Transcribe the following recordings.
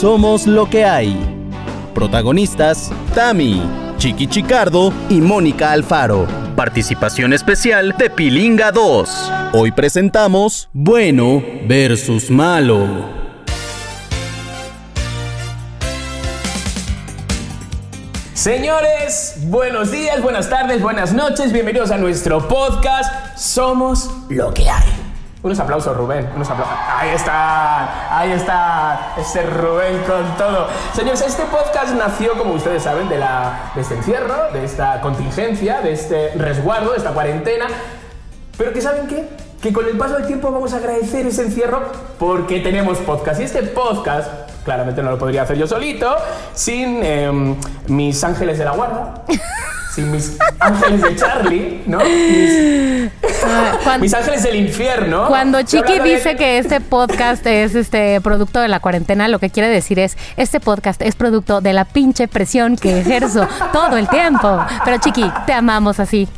Somos lo que hay. Protagonistas, Tami, Chiqui Chicardo y Mónica Alfaro. Participación especial de Pilinga 2. Hoy presentamos Bueno versus Malo. Señores, buenos días, buenas tardes, buenas noches, bienvenidos a nuestro podcast Somos lo que hay. Unos aplausos, Rubén, unos aplausos. Ahí está, ahí está, ese Rubén con todo. Señores, este podcast nació, como ustedes saben, de, la, de este encierro, de esta contingencia, de este resguardo, de esta cuarentena. Pero que saben qué? Que con el paso del tiempo vamos a agradecer ese encierro porque tenemos podcast. Y este podcast claramente no lo podría hacer yo solito, sin em, mis ángeles de la guarda, sin mis ángeles de Charlie, ¿no? Mis, Ah, mis ángeles del infierno. Cuando Chiqui de- dice que este podcast es este producto de la cuarentena, lo que quiere decir es este podcast es producto de la pinche presión que ejerzo todo el tiempo. Pero Chiqui, te amamos así.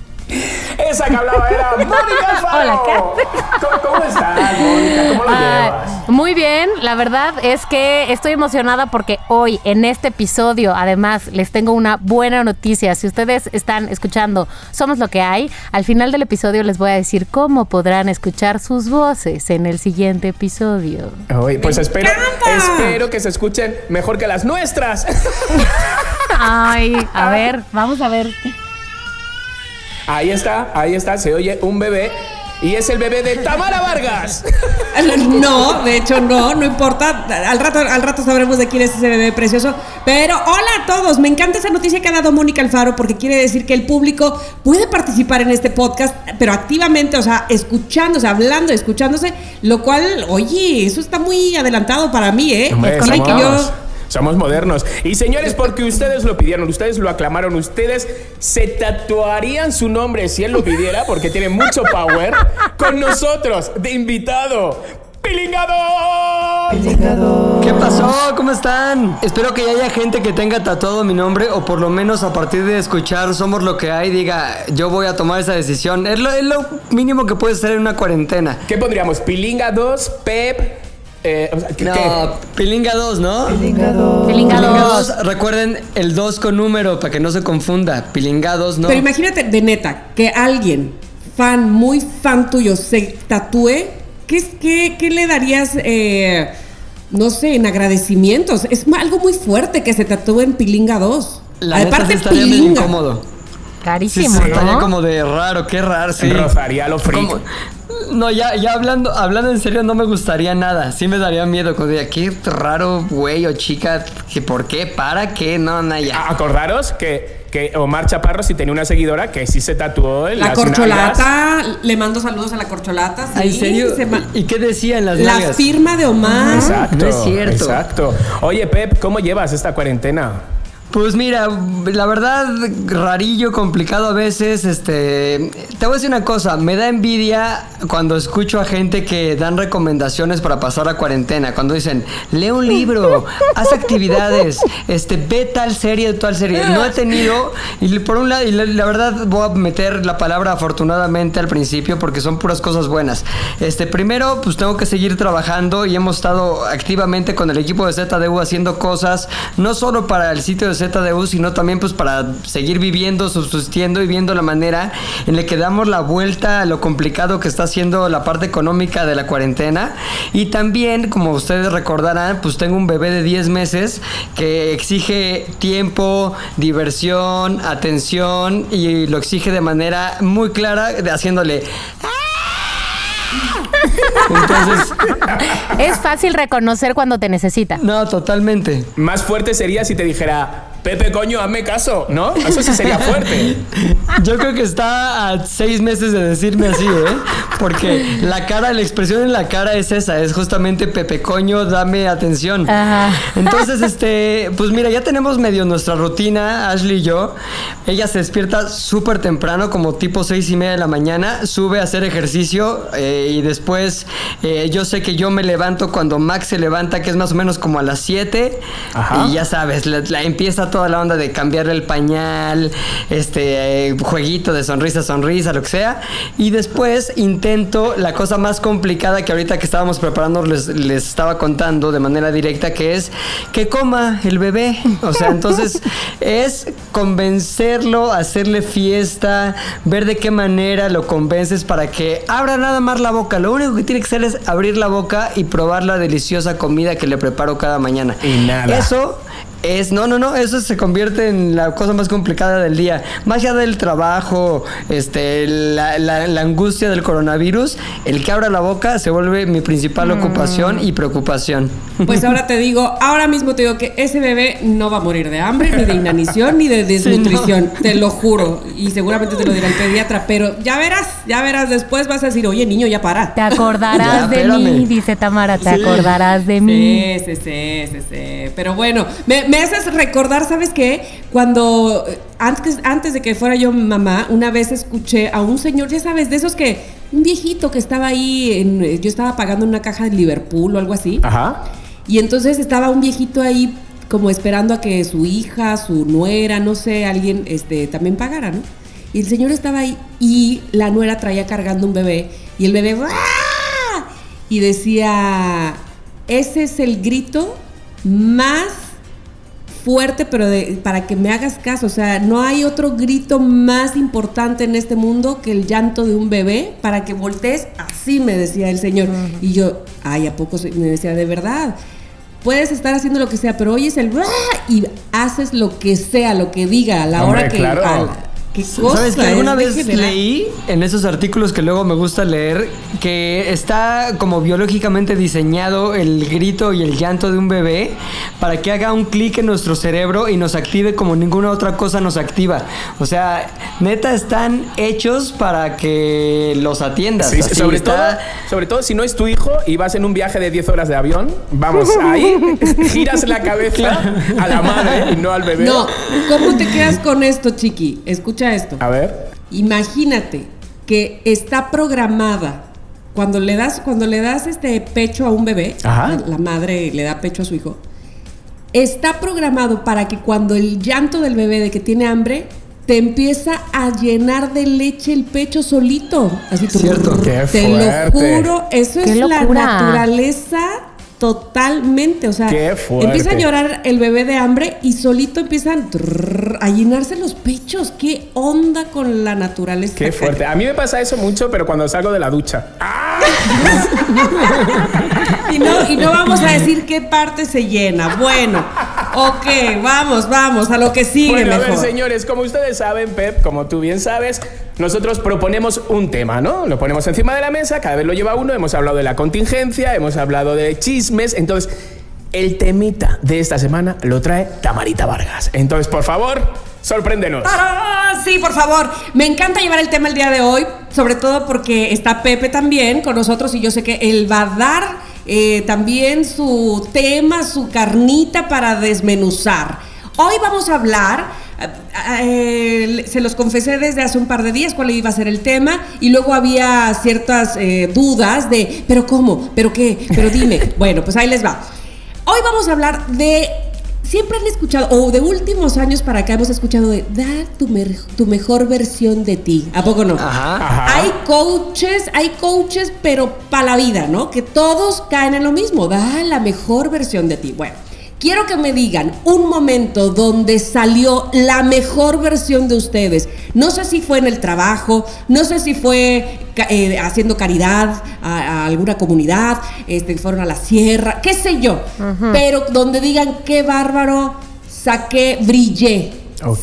Esa que hablaba era Mónica Alfaro. Hola, ¿qué ¿Cómo, cómo estás, Mónica? ¿Cómo lo llevas? muy bien, la verdad es que estoy emocionada porque hoy en este episodio además les tengo una buena noticia. Si ustedes están escuchando Somos lo que hay, al final del episodio les voy a decir cómo podrán escuchar sus voces en el siguiente episodio. Uy, pues espero, espero que se escuchen mejor que las nuestras. Ay, a ver, vamos a ver. Ahí está, ahí está, se oye un bebé. Y es el bebé de Tamara Vargas. No, de hecho no, no importa. Al rato, al rato sabremos de quién es ese bebé precioso. Pero hola a todos, me encanta esa noticia que ha dado Mónica Alfaro porque quiere decir que el público puede participar en este podcast, pero activamente, o sea, escuchándose, hablando, escuchándose, lo cual, oye, eso está muy adelantado para mí, ¿eh? Hombre, Oye, que yo- somos, modernos. Y señores, porque ustedes lo pidieron, ustedes lo aclamaron, ustedes se tatuarían su nombre si él lo pidiera, porque tiene mucho power, con nosotros, de invitado. ¡Pilingado! ¿Qué pasó? ¿Cómo están? Espero que ya haya gente que tenga tatuado mi nombre o por lo menos a partir de escuchar Somos lo que hay diga yo voy a tomar esa decisión. Es lo, es lo mínimo que puedes hacer en una cuarentena. ¿Qué pondríamos? Pilinga 2, Pep. Eh, o sea, ¿qué- No, qué? Pilinga 2, ¿no? Pilinga Pilinga 2. 2. Recuerden el 2 con número para que no se confunda. Pilinga 2, ¿no? Pero imagínate, de neta, que alguien, fan, muy fan tuyo, se tatúe. ¿Qué, es- qué, qué le darías, eh, no sé, en agradecimientos? Es algo muy fuerte que se tatúe en Pilinga 2. La neta sí Aparte, estaría medio Pilinga. incómodo. Sí, Carísimo, sí, estaría ¿no? como de raro, qué raro, sí. Rozaría lo freak. No, ya, ya hablando, hablando en serio, no me gustaría nada. Sí me daría miedo. Como diría, qué raro güey o chica. que ¿Por qué? ¿Para qué? No, no, ya. Ah, Acordaros que, que Omar Chaparro sí tenía una seguidora que sí se tatuó en La las corcholata, le mando saludos a la corcholata. ¿En serio? se ma- ¿Y y qué decía en las la nalgas? firma de Omar. Exacto. No es cierto. Exacto. Oye, Pep, ¿cómo llevas esta cuarentena? Pues mira, la verdad, rarillo, complicado a veces. Este, te voy a decir una cosa, me da envidia cuando escucho a gente que dan recomendaciones para pasar la cuarentena. Cuando dicen, lee un libro, haz actividades, este, ve tal serie, tal serie. No he tenido, y por un lado, y la, la verdad voy a meter la palabra afortunadamente al principio porque son puras cosas buenas. Este, primero, pues tengo que seguir trabajando y hemos estado activamente con el equipo de ZDU haciendo cosas, no solo para el sitio de ZDU, sino también pues para seguir viviendo, subsistiendo y viendo la manera en la que damos la vuelta a lo complicado que está haciendo la parte económica de la cuarentena. Y también, como ustedes recordarán, pues tengo un bebé de 10 meses que exige tiempo, diversión, atención y lo exige de manera muy clara, de- haciéndole... Entonces, Es fácil reconocer cuando te necesita. no, totalmente. Más fuerte sería si te dijera, Pepe, coño, hazme caso, ¿no? Eso sí sería fuerte. Yo creo que está a seis meses de decirme así, ¿eh? Porque la cara, la expresión en la cara es esa, es justamente Pepe Coño, dame atención. Ajá. Entonces, este, pues mira, ya tenemos medio nuestra rutina, Ashley y yo. Ella se despierta súper temprano, como tipo seis y media de la mañana, sube a hacer ejercicio eh, y después eh, yo sé que yo me levanto cuando Max se levanta, que es más o menos como a las 7. Ajá. Y ya sabes, la, la empieza toda la onda de cambiarle el pañal, este eh, jueguito de sonrisa, sonrisa, lo que sea. Y después intento la cosa más complicada que ahorita que estábamos preparando les, les estaba contando de manera directa, que es que coma el bebé. O sea, entonces es convencerlo, hacerle fiesta, ver de qué manera lo convences para que abra nada más la boca. Lo único que tiene que hacer es abrir la boca y probar la deliciosa comida que le preparo cada mañana. Y nada. Eso es, no, no, no, eso se convierte en la cosa más complicada del día. Más allá del trabajo, este, la, la- la angustia del coronavirus, el que abra la boca se vuelve mi principal ocupación y preocupación. Pues ahora te digo, ahora mismo te digo que ese bebé no va a morir de hambre, ni de inanición, ni de desnutrición. Te lo juro. Y seguramente te lo dirá el pediatra, pero ya verás, ya verás. Después vas a decir, oye, niño, ya para. Te acordarás Ya, de espérame. mí, dice Tamara, te Sí. acordarás de mí. Sí, sí, sí, sí, sí. Pero bueno, me, me haces recordar, ¿sabes qué? Cuando eh, antes, antes de que fuera yo mamá, una vez escuché a un señor, ya sabes, de esos que, un viejito que estaba ahí, en, eh, yo estaba pagando una caja de Liverpool o algo así. Ajá. Y entonces estaba un viejito ahí como esperando a que su hija, su nuera, no sé, alguien este, también pagara, ¿no? Y el señor estaba ahí y la nuera traía cargando un bebé y el bebé ¡ah! y decía, ese es el grito más fuerte, pero de- para que me hagas caso, o sea, no hay otro grito más importante en este mundo que el llanto de un bebé para que voltees, así me decía el señor. Y yo, ay, ¿a poco? se-?" Me decía, de verdad. Puedes estar haciendo lo que sea, pero oyes el "Ruah", y haces lo que sea, lo que diga, a la Hombre, hora que. claro. a la- ¿Qué cosa? ¿Sabes que alguna vez leí en esos artículos que luego me gusta leer que está como biológicamente diseñado el grito y el llanto de un bebé para que haga un clic en nuestro cerebro y nos active como ninguna otra cosa nos activa? O sea, neta están hechos para que los atiendas. Sí, Así sobre, está- todo, sobre todo si no es tu hijo y vas en un viaje de 10 horas de avión, vamos, ahí giras la cabeza a la madre y no al bebé. No, ¿cómo te quedas con esto, chiqui? Escucha esto. A ver. Imagínate que está programada cuando le das cuando le das este pecho a un bebé, Ajá. la, madre le da pecho a su hijo. Está programado para que cuando el llanto del bebé de que tiene hambre te empieza a llenar de leche el pecho solito, así Cierto. Qué te lo juro, eso Qué es la naturaleza totalmente, o sea, empieza a llorar el bebé de hambre y solito empiezan a llenarse los pechos. ¿Qué onda con la naturaleza? Qué fuerte. A mí me pasa eso mucho, pero cuando salgo de la ducha. Y no, y no vamos a decir qué parte se llena. Bueno, ok, vamos, vamos, a lo que sigue Bueno, a ver, señores, como ustedes saben, Pep, como tú bien sabes, nosotros proponemos un tema, ¿no? Lo ponemos encima de la mesa, cada vez lo lleva uno, hemos hablado de la contingencia, hemos hablado de chismes, entonces el temita de esta semana lo trae Tamarita Vargas. Entonces, por favor, sorpréndenos. ¡Ah, sí, por favor. Me encanta llevar el tema el día de hoy, sobre todo porque está Pepe también con nosotros y yo sé que él va a dar eh, también su tema, su carnita para desmenuzar. Hoy vamos a hablar, eh, eh, se los confesé desde hace un par de días cuál iba a ser el tema y luego había ciertas eh, dudas de, pero cómo, pero qué, pero dime. bueno, pues ahí les va. Hoy vamos a hablar de Siempre han escuchado, o de últimos años para acá hemos escuchado de da tu, mer- tu mejor versión de ti. ¿A poco no? Ajá. Ajá. Hay coaches, hay coaches, pero para la vida, ¿no? Que todos caen en lo mismo, da la mejor versión de ti. Bueno, quiero que me digan un momento donde salió la mejor versión de ustedes. No sé si fue en el trabajo, no sé si fue eh, haciendo caridad a, a alguna comunidad, este, fueron a la sierra, qué sé yo. Pero donde digan qué bárbaro, saqué, brillé.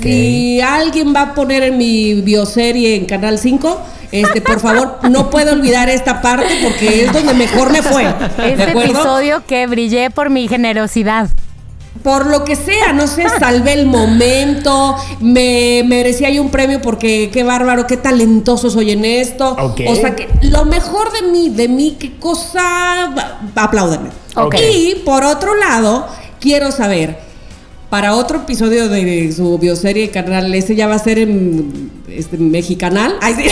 Si alguien va a poner en mi bioserie en Canal 5, este, por favor, no puedo olvidar esta parte porque es donde mejor me fue. ¿De Este episodio que brillé por mi generosidad. Por lo que sea, no sé, salvé el momento, me merecía yo un premio porque qué bárbaro, qué talentoso soy en esto. Ok. O sea, que lo mejor de mí, de mí, qué cosa, apláudenme. Ok. Y por otro lado, quiero saber, para otro episodio de su bioserie canal, ese ya va a ser en este, Mexicanal. Ay, sí.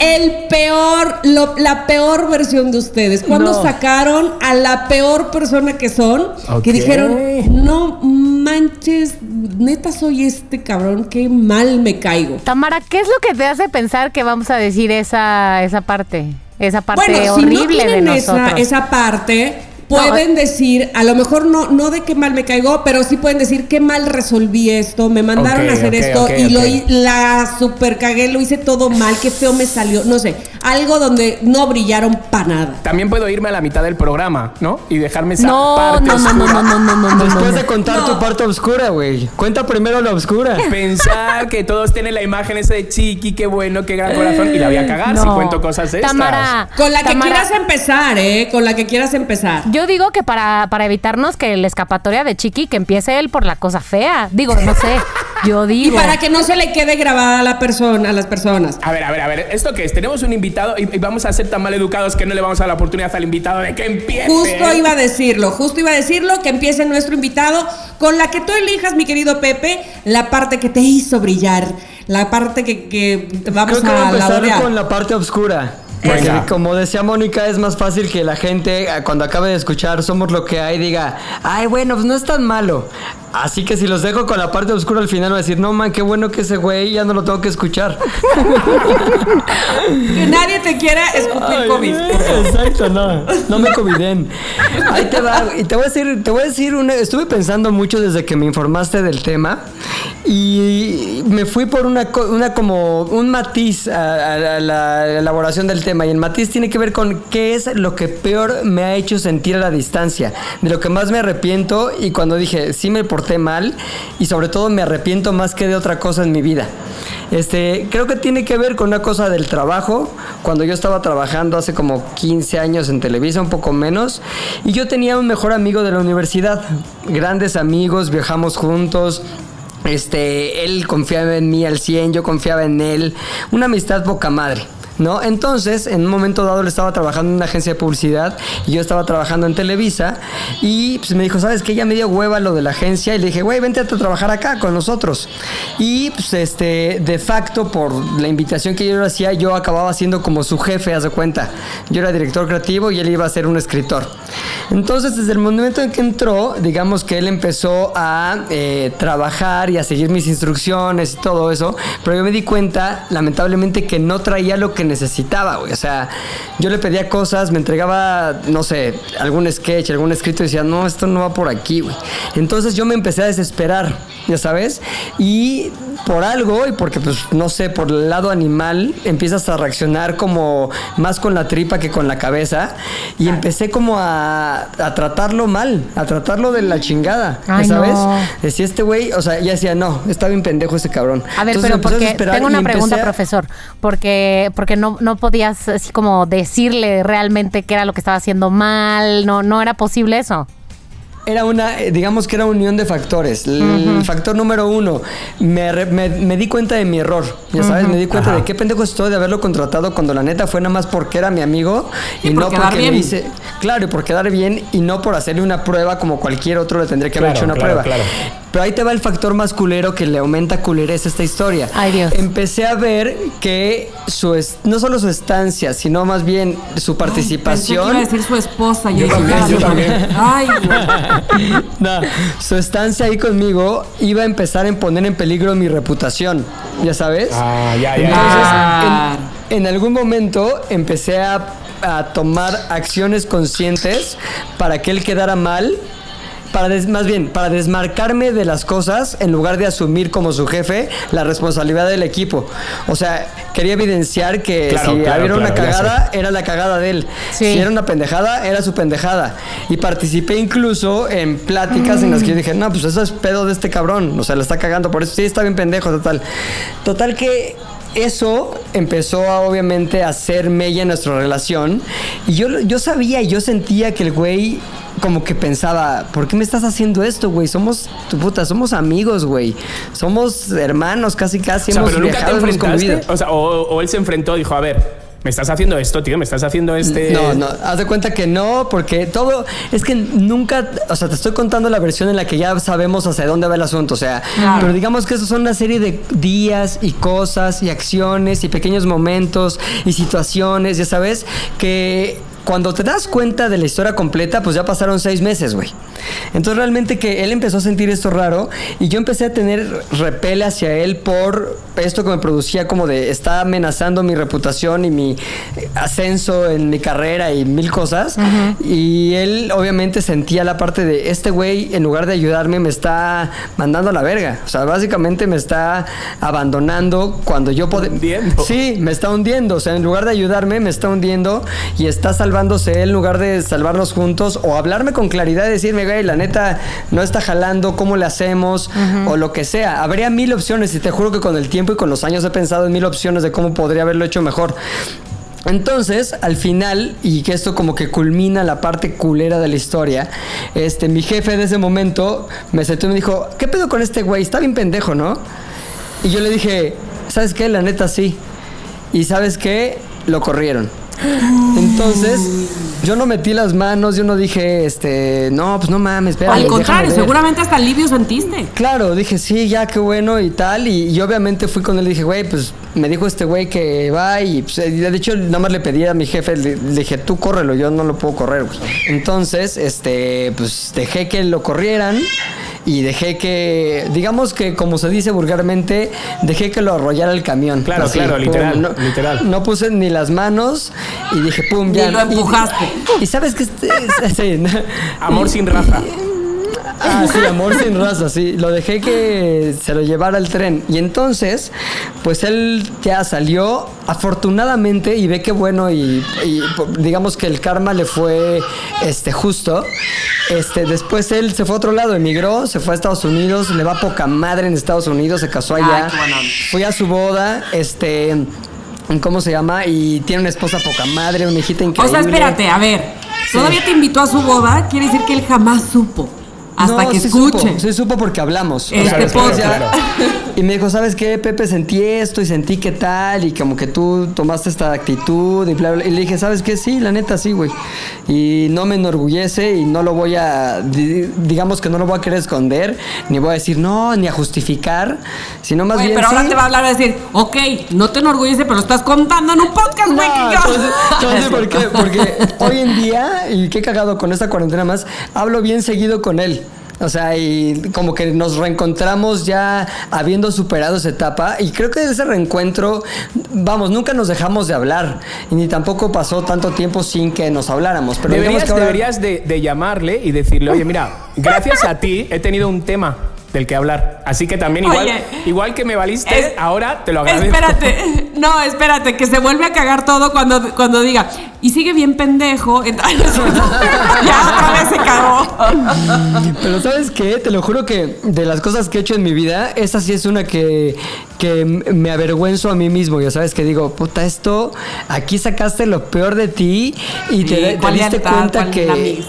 el peor, lo- la peor versión de ustedes? ¿Cuándo No. sacaron a la peor persona que son? Ok. Que dijeron, no manches, neta soy este cabrón, qué mal me caigo. Tamara, ¿qué es lo que te hace pensar que vamos a decir esa, esa parte? Esa parte bueno, si no horrible de tienen esa, nosotros. esa parte, pueden decir, a lo mejor no, no de qué mal me caigo, pero sí pueden decir qué mal resolví esto, me mandaron a hacer esto y lo la super cagué, lo hice todo mal, qué feo me salió, no sé, algo donde no brillaron para nada. También puedo irme a la mitad del programa, ¿no? Y dejarme esa No, parte no, no, no, oscura. no, no, no, no, no, Después no. de contar tu parte oscura, güey. Cuenta primero la oscura. Pensar que todos tienen la imagen esa de Chiqui, qué bueno, qué gran corazón, y la voy a cagar si No. cuento cosas extras. Tamara, Con la que Tamara, quieras empezar, ¿eh? Con la que quieras empezar. Yo digo que para, para evitarnos que la escapatoria de Chiqui, que empiece él por la cosa fea. Digo, no sé. Yo Y digo. para que no se le quede grabada a la persona, a las personas. A ver, a ver, a ver, ¿esto qué es? Tenemos un invitado y, y vamos a ser tan mal educados que no le vamos a dar la oportunidad al invitado de que empiece. Justo iba a decirlo, justo iba a decirlo, que empiece nuestro invitado con la que tú elijas, mi querido Pepe, la parte que te hizo brillar, la parte que, que vamos Creo que voy a a empezar con la parte oscura. Porque, como decía Mónica, es más fácil que la gente, eh, cuando acabe de escuchar Somos lo que hay, diga, ay, bueno, pues no es tan malo. Así que si los dejo con la parte oscura al final, voy a decir, no, man, qué bueno que ese güey ya no lo tengo que escuchar. Que nadie te quiera escupir Ay, COVID. Exacto, no. No me coviden. Ahí te va. Y te voy a decir, te voy a decir una. Estuve pensando mucho desde que me informaste del tema. Y me fui por una, una como un matiz a, a- a la elaboración del tema. Y el matiz tiene que ver con qué es lo que peor me ha hecho sentir a la distancia. De lo que más me arrepiento. Y cuando dije, sí me porté mal. Y sobre todo me arrepiento más que de otra cosa en mi vida. Este, creo que tiene que ver con una cosa del trabajo. Cuando yo estaba trabajando hace como 15 años en Televisa, un poco menos, y yo tenía un mejor amigo de la universidad. Grandes amigos, viajamos juntos. Este, él confiaba en mí al 100, yo confiaba en él. Una amistad poca madre. ¿No? Entonces, en un momento dado, le estaba trabajando en una agencia de publicidad y yo estaba trabajando en Televisa. Y pues me dijo, ¿sabes qué? Ya me dio hueva lo de la agencia. Y le dije, güey, vente a trabajar acá con nosotros. Y pues, este, de facto, por la invitación que yo le hacía, yo acababa siendo como su jefe, haz de cuenta. Yo era director creativo y él iba a ser un escritor. Entonces, desde el momento en que entró, digamos que él empezó a eh, trabajar y a seguir mis instrucciones y todo eso, pero yo me di cuenta, lamentablemente, que no traía lo que necesitaba, güey. O sea, yo le pedía cosas, me entregaba, no sé, algún sketch, algún escrito y decía, no, esto no va por aquí, güey. Entonces yo me empecé a desesperar, ya sabes, y por algo, y porque, pues, no sé, por el lado animal, empiezas a reaccionar como más con la tripa que con la cabeza, y empecé como a, a tratarlo mal, a tratarlo de la chingada, Ay, ¿sabes? no. Decía este güey, o sea, ya decía, no, está bien pendejo ese cabrón. A ver, Entonces pero porque tengo una pregunta, a- profesor. Porque, porque no, no podías así como decirle realmente qué era lo que estaba haciendo mal. No, no era posible eso. Era una, eh, digamos que era unión de factores. El factor número uno, me, re- me- me di cuenta de mi error, ya sabes, me di cuenta Ajá. de qué pendejo estoy de haberlo contratado cuando la neta fue nada más porque era mi amigo y, Y por no porque bien. le hice, claro, y por quedar bien y no por hacerle una prueba como cualquier otro le tendría que haber hecho una claro, prueba. claro. Pero ahí te va el factor más culero que le aumenta culerez a esta historia. Ay, Dios. Empecé a ver que su es- no solo su estancia, sino más bien su participación. Pensé que iba a decir su esposa. Yo también, yo también. Ay, güey. No, su estancia ahí conmigo iba a empezar a poner en peligro mi reputación, ya sabes. Ah, ya, ya, Entonces, ya. en, en algún momento empecé a, a tomar acciones conscientes para que él quedara mal. Para des- más bien, para desmarcarme de las cosas en lugar de asumir como su jefe la responsabilidad del equipo. O sea, quería evidenciar que Claro, si claro, hubiera una claro, cagada, era la cagada de él. Sí. Si era una pendejada, era su pendejada. Y participé incluso en pláticas en las que yo dije, no, pues eso es pedo de este cabrón. O sea, le está cagando por eso. Sí, está bien pendejo, total. Total que eso empezó a obviamente a hacer mella en nuestra relación. Y yo, yo sabía y yo sentía que el güey como que pensaba, ¿por qué me estás haciendo esto, güey? Somos, tu puta, somos amigos, güey. Somos hermanos, casi, casi. O sea, hemos pero nunca te viajado, convivido. enfrentaste. O sea, o, o él se enfrentó dijo, a ver, me estás haciendo esto, tío, me estás haciendo este... No, no, haz de cuenta que no, porque todo, es que nunca, o sea, te estoy contando la versión en la que ya sabemos hacia dónde va el asunto, o sea, pero digamos que eso son una serie de días y cosas y acciones y pequeños momentos y situaciones, ya sabes, que cuando te das cuenta de la historia completa, pues ya pasaron seis meses, güey. Entonces realmente que él empezó a sentir esto raro y yo empecé a tener repele hacia él por esto que me producía como de está amenazando mi reputación y mi ascenso en mi carrera y mil cosas. Y él obviamente sentía la parte de este güey en lugar de ayudarme me está mandando a la verga. O sea, básicamente me está abandonando cuando yo puedo... Hundiendo. Sí, me está hundiendo. O sea, en lugar de ayudarme me está hundiendo y está salvándose él en lugar de salvarnos juntos o hablarme con claridad y decirme, güey, la neta no está jalando, ¿cómo le hacemos? O lo que sea. Habría mil opciones y te juro que con el tiempo y con los años he pensado en mil opciones de cómo podría haberlo hecho mejor. Entonces, al final, y que esto como que culmina la parte culera de la historia, este, mi jefe de ese momento me sentó y me dijo, ¿qué pedo con este güey? Está bien pendejo, ¿no? Y yo le dije, ¿sabes qué? La neta sí. Y ¿sabes qué? Lo corrieron. Entonces, yo no metí las manos, yo no dije, este, no, pues no mames, espera. Al contrario, seguramente hasta alivio sentiste. Claro, dije, sí, ya, qué bueno y tal. Y, y obviamente fui con él y dije, güey, pues me dijo este güey que va y pues, de hecho nada más le pedí a mi jefe, le, le dije, tú córrelo, yo no lo puedo correr, güey. Entonces, este, pues dejé que lo corrieran y dejé que, digamos que como se dice vulgarmente, dejé que lo arrollara el camión. Claro, claro, literal, no, literal. No puse ni las manos y dije, pum, Y ya. lo empujaste. Y, y sabes que este- sí, Amor y- sin raza. Ah, sí, amor sin raza, sí. Lo dejé que se lo llevara al tren. Y entonces, pues él ya salió, afortunadamente, y ve que bueno, y, y, digamos que el karma le fue este, justo. Este, después él se fue a otro lado, emigró, se fue a Estados Unidos, le va poca madre en Estados Unidos, se casó allá. Ay. Fui a su boda, este. ¿Cómo se llama? Y tiene una esposa poca madre, una hijita O increíble. sea, espérate, a ver. Todavía te invitó a su boda, quiere decir que él jamás supo. Hasta No, que sí escuche. Supo, sí supo porque hablamos. Este después podcast. claro. Y me dijo, ¿sabes qué, Pepe? Sentí esto y sentí que tal y como que tú tomaste esta actitud y bla, bla. Y le dije, ¿sabes qué? Sí, la neta sí, güey. Y no me enorgullece y no lo voy a, di- digamos que no lo voy a querer esconder, ni voy a decir no, ni a justificar, sino más bien pero ahora te va a hablar a decir, ok, no te enorgullece, pero lo estás contando en un podcast, güey. No, entonces, entonces, ¿por qué? Porque hoy en día, y qué cagado con esta cuarentena más, hablo bien seguido con él. O sea, y como que nos reencontramos ya habiendo superado esa etapa. Y creo que ese reencuentro, vamos, nunca nos dejamos de hablar. Y ni tampoco pasó tanto tiempo sin que nos habláramos. Pero Deberías, que ahora- deberías de, de llamarle y decirle, oye, mira, gracias a ti he tenido un tema del que hablar. Así que también igual, Oye. igual que me valiste, Es- ahora te lo agradezco. Espérate, no, espérate, que se vuelve a cagar todo cuando, cuando diga, y sigue bien pendejo, entonces ya otra vez se cagó. Pero ¿sabes qué? Te lo juro que de las cosas que he hecho en mi vida, esa sí es una que, que me avergüenzo a mí mismo. Ya sabes que digo, puta, esto, aquí sacaste lo peor de ti y te, te ¿Cuál diste cuenta que...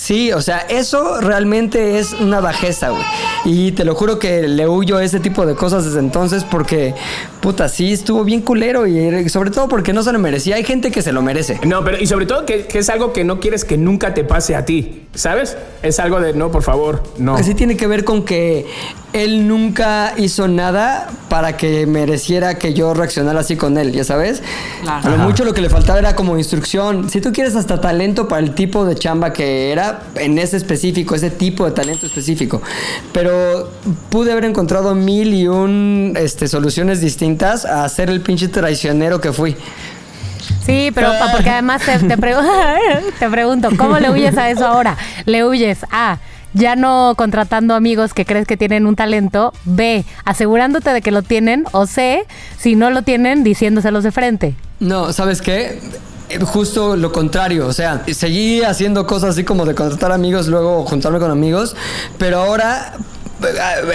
Sí, o sea, eso realmente es una bajeza, güey. Y te lo juro que le huyo a ese tipo de cosas desde entonces porque, puta, sí, estuvo bien culero y sobre todo porque no se lo merecía. Hay gente que se lo merece. No, pero y sobre todo que, que es algo que no quieres que nunca te pase a ti, ¿sabes? Es algo de, no, por favor, no. Que sí tiene que ver con que él nunca hizo nada para que mereciera que yo reaccionara así con él, ¿ya sabes? Claro. A lo mucho lo que le faltaba era como instrucción. Si tú quieres hasta talento para el tipo de chamba que era, en ese específico, ese tipo de talento específico. Pero pude haber encontrado mil y un este, soluciones distintas a ser el pinche traicionero que fui. Sí, pero pa- porque además te, te pregu- te pregunto, ¿cómo le huyes a eso ahora? ¿Le huyes a ya no contratando amigos que crees que tienen un talento? B, asegurándote de que lo tienen. O C, si no lo tienen, diciéndoselos de frente. No, ¿sabes qué? Justo lo contrario, o sea, seguí haciendo cosas así como de contratar amigos, luego juntarme con amigos, pero ahora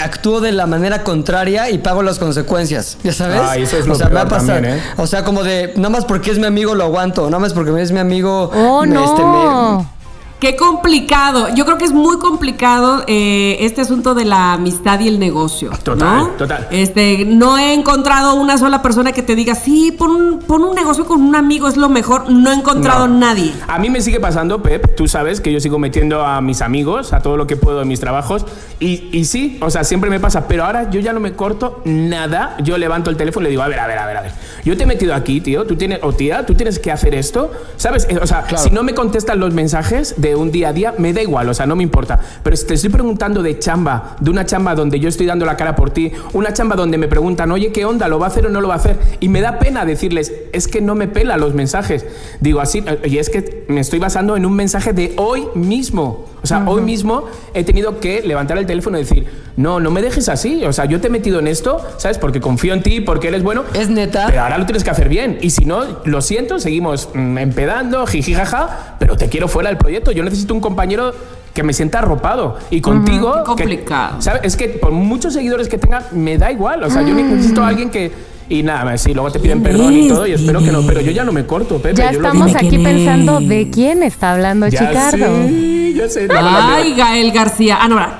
actúo de la manera contraria y pago las consecuencias, ¿ya sabes? Ay, eso es o lo sea, me va a pasar. también, ¿eh? O sea, como de, nada más porque es mi amigo lo aguanto, nada más porque es mi amigo. ¡Oh, me- no! este, me- Qué complicado. Yo creo que es muy complicado eh, este asunto de la amistad y el negocio. Total, ¿no? total. Este, no he encontrado una sola persona que te diga, sí, pon un, pon un negocio con un amigo, es lo mejor. No he encontrado No. nadie. A mí me sigue pasando, Pep, tú sabes que yo sigo metiendo a mis amigos, a todo lo que puedo en mis trabajos, y, y sí, o sea, siempre me pasa, pero ahora yo ya no me corto nada, yo levanto el teléfono y le digo, a ver, a ver, a ver, a ver, yo te he metido aquí, tío, tú tienes, o tía, tú tienes que hacer esto, ¿sabes? Eh, O sea, si no me contestan los mensajes de un día a día, me da igual, o sea, no me importa, pero si te estoy preguntando de chamba, de una chamba donde yo estoy dando la cara por ti, una chamba donde me preguntan, oye, ¿qué onda? ¿Lo va a hacer o no lo va a hacer? Y me da pena decirles, es que no me pela los mensajes. Digo así, eh, y es que me estoy basando en un mensaje de hoy mismo. O sea, hoy mismo he tenido que levantar el teléfono y decir, no, no me dejes así. O sea, yo te he metido en esto, ¿sabes? Porque confío en ti, porque eres bueno. ¿Es neta? Pero ahora lo tienes que hacer bien. Y si no, lo siento, seguimos mm, empedando, jiji, jaja, pero te quiero fuera del proyecto. Yo necesito un compañero que me sienta arropado. Y contigo... Qué que- complicado. ¿sabes? Es que por muchos seguidores que tenga, me da igual. O sea, yo necesito a alguien que... Y nada, sí, luego te piden ¿Quién perdón y es? todo, y espero que no. Pero yo ya no me corto, Pepe. Ya yo lo estamos digo. aquí pensando es. de quién está hablando Ya Chicardo. sé, ya sé. No. Ay, Gael García. Ah, no, ahora.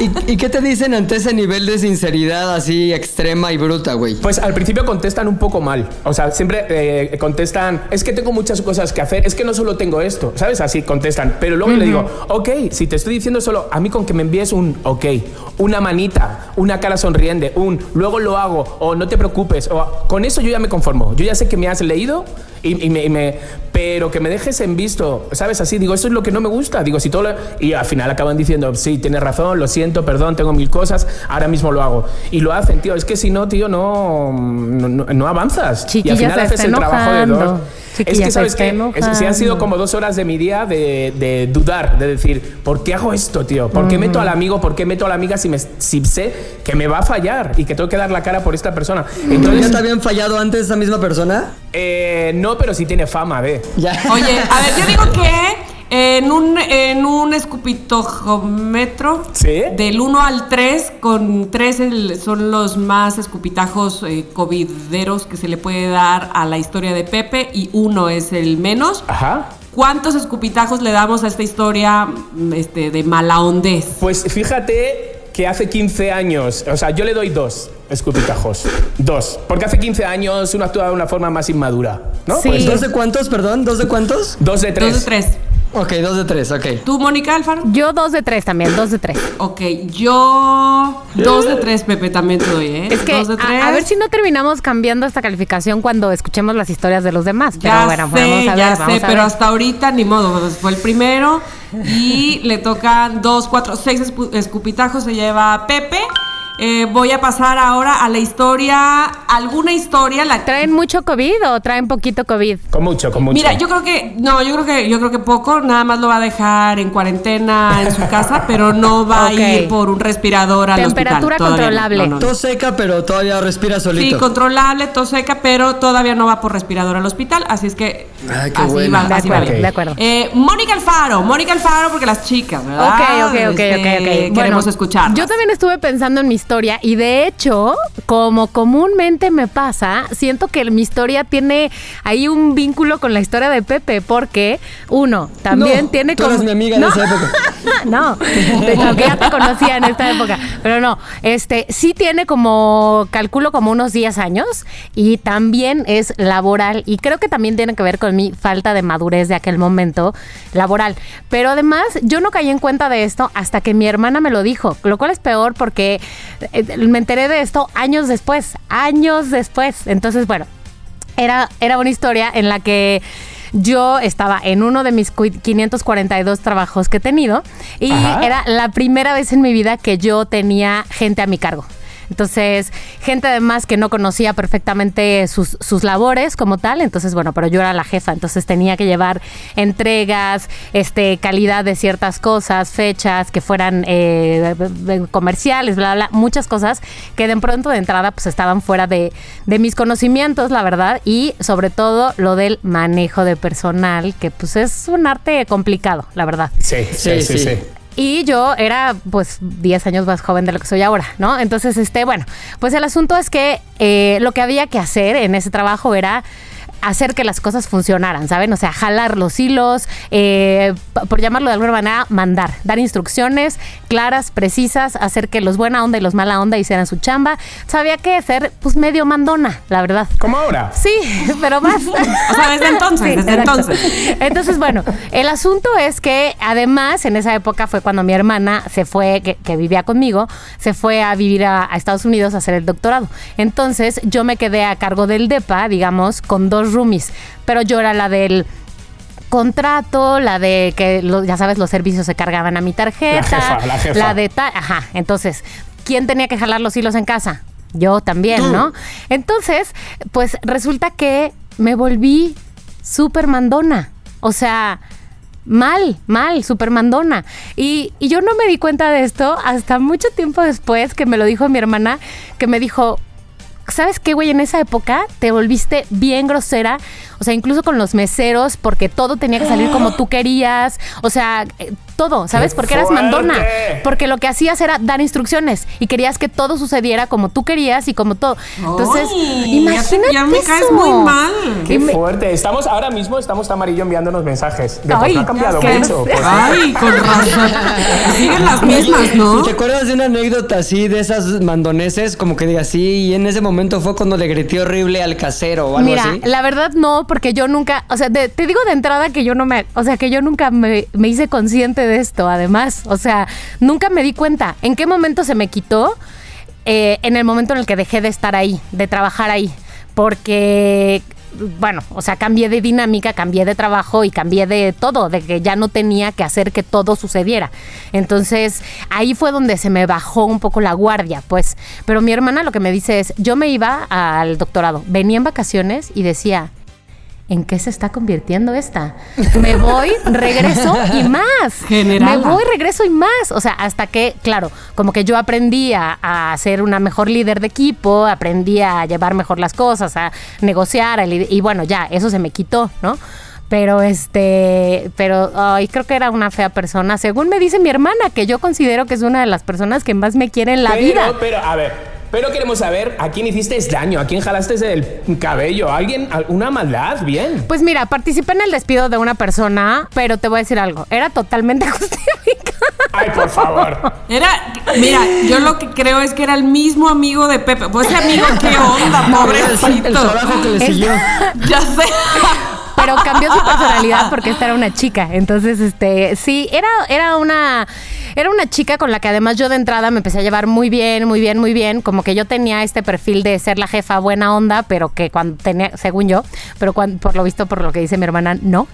¿Y, y qué te dicen ante ese nivel de sinceridad así extrema y bruta, güey? Pues al principio contestan un poco mal. O sea, siempre eh, contestan, es que tengo muchas cosas que hacer, es que no solo tengo esto, ¿sabes? Así contestan. Pero luego le digo, ok, si te estoy diciendo solo, a mí con que me envíes un ok, una manita, una cara sonriente, un luego lo hago, o no te preocupes, o con eso yo ya me conformo. Yo ya sé que me has leído y, y me, y me- Pero que me dejes en visto, ¿sabes? Así, digo, eso es lo que no me gusta. Digo, si todo lo- Y al final acaban diciendo, sí, tienes razón, lo siento, perdón, tengo mil cosas, ahora mismo lo hago. Y lo hacen, tío. Es que si no, tío, no, no, no- avanzas. Chiquilla y al final haces el trabajo de dos. es que, ¿sabes qué? Es- Si han sido como dos horas de mi día de, de dudar, de decir, ¿por qué hago esto, tío? ¿Por qué meto al amigo? ¿Por qué meto a la amiga si, me, si sé que me va a fallar y que tengo que dar la cara por esta persona? ¿Ya Entonces, te habían fallado antes esa misma persona? eh, no, pero sí tiene fama, ve. Ya. Oye, a ver, yo digo que en un, en un escupitojómetro ¿Sí? del 1 al 3, con 3 el- son los más escupitajos eh, covideros que se le puede dar a la historia de Pepe y 1 es el menos. Ajá. ¿Cuántos escupitajos le damos a esta historia este, de mala hondez? Pues fíjate que hace 15 años, o sea, yo le doy dos escupitajos. Dos. Porque hace 15 años uno actúa de una forma más inmadura. ¿no? Sí. Pues ¿Dos dos, de cuántos, perdón? ¿Dos de cuántos? dos de tres. 2 de 3. Ok, dos de tres, ok. ¿Tú, Mónica Alfaro? Yo dos de tres también, dos de tres. Ok, yo 2 de 3, Pepe, también te doy, ¿eh? Es que Dos de a, a ver si no terminamos cambiando esta calificación cuando escuchemos las historias de los demás. Pero Ya bueno, sé, vamos a ver, ya vamos sé, a pero ver. hasta ahorita ni modo, pues, fue el primero y le tocan dos, cuatro, seis escupitajos se lleva Pepe. Eh, voy a pasar ahora a la historia, alguna historia, la ¿Traen mucho COVID o traen poquito COVID? Con mucho, con mucho. Mira, yo creo que no, yo creo que yo creo que poco, nada más lo va a dejar en cuarentena en su casa, pero no va a ir por un respirador al Temperatura hospital. controlable. no, no, no. Tos seca, pero todavía respira Sí, solito. controlable, tos seca, pero todavía no va por respirador al hospital, así es que Ay, qué así bueno. va, De así va acuerdo, bien. de acuerdo. Eh, Mónica Alfaro, Mónica Alfaro, porque las chicas, ¿verdad? Ok, ok, ok, Este, ok, ok. Queremos Bueno, escuchar. Yo también estuve pensando en mi historia y de hecho, como comúnmente me pasa, siento que mi historia tiene ahí un vínculo con la historia de Pepe porque uno también No, tiene tú eres mi amiga de esa época. no, de lo que ya te conocía en esta época, pero no, este sí tiene como calculo como unos 10 años y también es laboral y creo que también tiene que ver con mi falta de madurez de aquel momento laboral. Pero además yo no caí en cuenta de esto hasta que mi hermana me lo dijo, lo cual es peor porque eh, me enteré de esto años después, años después. Entonces, bueno, era, era una historia en la que yo estaba en uno de mis cu- 542 trabajos que he tenido y Ajá. era la primera vez en mi vida que yo tenía gente a mi cargo. Entonces, gente además que no conocía perfectamente sus, sus labores como tal. Entonces, bueno, pero yo era la jefa, entonces tenía que llevar entregas, este, calidad de ciertas cosas, fechas que fueran eh, comerciales, bla, bla, muchas cosas que de pronto de entrada pues estaban fuera de, de mis conocimientos, la verdad, y sobre todo lo del manejo de personal, que pues es un arte complicado, la verdad. Sí, sí, sí, Sí, sí. Y yo era pues 10 años más joven de lo que soy ahora, ¿no? Entonces, este, bueno, pues el asunto es que eh, lo que había que hacer en ese trabajo era hacer que las cosas funcionaran, ¿saben? O sea, jalar los hilos, eh, por llamarlo de alguna manera, mandar, dar instrucciones claras, precisas, hacer que los buena onda y los mala onda hicieran su chamba. Sabía que ser, pues, medio mandona, la verdad. Como ahora. Sí, pero más. O sea, desde entonces, desde entonces. Entonces, bueno, el asunto es que además en esa época fue cuando mi hermana se fue, que, que vivía conmigo, se fue a vivir a, a Estados Unidos a hacer el doctorado. Entonces yo me quedé a cargo del DEPA, digamos, con dos roomies, pero yo era la del contrato, la de que lo- ya sabes los servicios se cargaban a mi tarjeta, La jefa, la jefa. de tal, ajá, entonces, ¿quién tenía que jalar los hilos en casa? Yo también, ¿no? Entonces, pues resulta que me volví súper mandona. O sea, mal, mal, súper mandona. Y, y yo no me di cuenta de esto hasta mucho tiempo después que me lo dijo mi hermana, que me dijo, ¿sabes qué, güey? En esa época te volviste bien grosera. O sea, incluso con los meseros, porque todo tenía que salir como tú querías. O sea, eh, todo, ¿sabes? ¡Qué Porque eras mandona. Porque lo que hacías era dar instrucciones y querías que todo sucediera como tú querías y como todo. Entonces, Ay, imagínate. ya me caes eso. muy mal. Qué me- fuerte. Estamos ahora mismo, estamos amarillo enviándonos mensajes. De Ay, ha cambiado mucho. Pues, Ay, con razón. Siguen las mismas, ¿no? ¿Te acuerdas de una anécdota así de esas mandoneses? Como que diga sí, y en ese momento fue cuando le grité horrible al casero o algo Mira, así. la verdad no, porque yo nunca, o sea, de- te digo de entrada que yo no me, o sea, que yo nunca me, me hice consciente de esto, además, o sea, nunca me di cuenta. ¿En qué momento se me quitó? Eh, en el momento en el que dejé de estar ahí, de trabajar ahí, porque bueno, o sea, cambié de dinámica, cambié de trabajo y cambié de todo, de que ya no tenía que hacer que todo sucediera. Entonces, ahí fue donde se me bajó un poco la guardia, pues. Pero mi hermana lo que me dice es, yo me iba al doctorado, venía en vacaciones y decía, ¿en qué se está convirtiendo esta? Me voy, regreso y más. Generala. Me voy, regreso y más. O sea, hasta que, claro, como que yo aprendí a, a ser una mejor líder de equipo, aprendí a llevar mejor las cosas, a negociar, a y bueno, ya, eso se me quitó, ¿no? Pero este, pero ay, creo que era una fea persona. Según me dice mi hermana, que yo considero que es una de las personas que más me quiere en la pero, vida. Pero, a ver, pero queremos saber a quién hiciste daño, a quién jalaste el cabello, ¿A alguien, alguna maldad, bien. Pues mira, participé en el despido de una persona, pero te voy a decir algo, era totalmente justificado. Ay, por favor. Era, mira, yo lo que creo es que era el mismo amigo de Pepe. Pues ese amigo, ¿qué onda, pobrecito? El trabajo que le siguió. Ya sé. Pero cambió su personalidad porque esta era una chica. Entonces, este, sí, era, era una. Era una chica con la que además yo de entrada me empecé a llevar muy bien, muy bien, muy bien. Como que yo tenía este perfil de ser la jefa buena onda, pero que cuando tenía, según yo, pero cuando, por lo visto, por lo que dice mi hermana, no.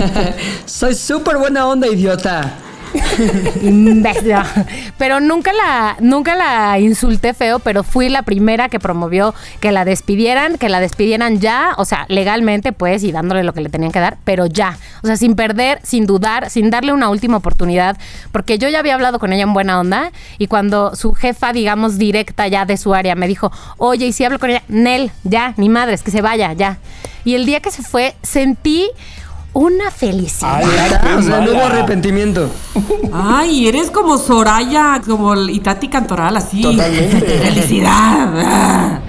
Soy súper buena onda, idiota. Pero nunca la, nunca la insulté feo, pero fui la primera que promovió que la despidieran, que la despidieran ya, o sea, legalmente, pues, y dándole lo que le tenían que dar, pero ya. O sea, sin perder, sin dudar, sin darle una última oportunidad, porque yo ya había hablado con ella en buena onda, y cuando su jefa, digamos, directa ya de su área, me dijo, oye, y si hablo con ella, Nel, ya, ni madres, que se vaya, ya. Y el día que se fue, sentí una felicidad. Ay, O sea, no hubo arrepentimiento. Ay, eres como Soraya, como el Itati Cantoral, así. Totalmente. Felicidad.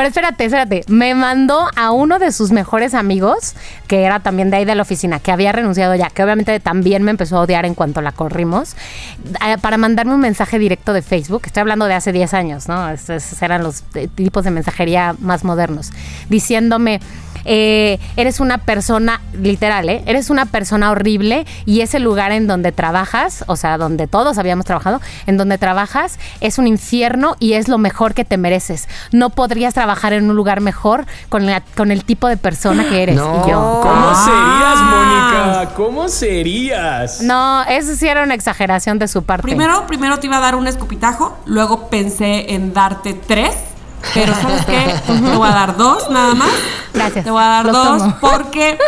Pero espérate, espérate. Me mandó a uno de sus mejores amigos, que era también de ahí de la oficina, que había renunciado ya, que obviamente también me empezó a odiar en cuanto la corrimos, eh, para mandarme un mensaje directo de Facebook. Estoy hablando de hace 10 años, ¿no? Esos eran los eh, tipos de mensajería más modernos. Diciéndome. Eh, eres una persona, literal, ¿eh? eres una persona horrible y ese lugar en donde trabajas, o sea, donde todos habíamos trabajado, en donde trabajas es un infierno y es lo mejor que te mereces. No podrías trabajar en un lugar mejor con, la- con el tipo de persona que eres. No. Y yo, ¿Cómo serías, Ah. Mónica? ¿Cómo serías? no, eso sí era una exageración de su parte. Primero, primero te iba a dar un escupitajo, luego pensé en darte tres. Pero ¿sabes qué? Te voy a dar dos nada más. Gracias. Te voy a dar Los dos tomo. porque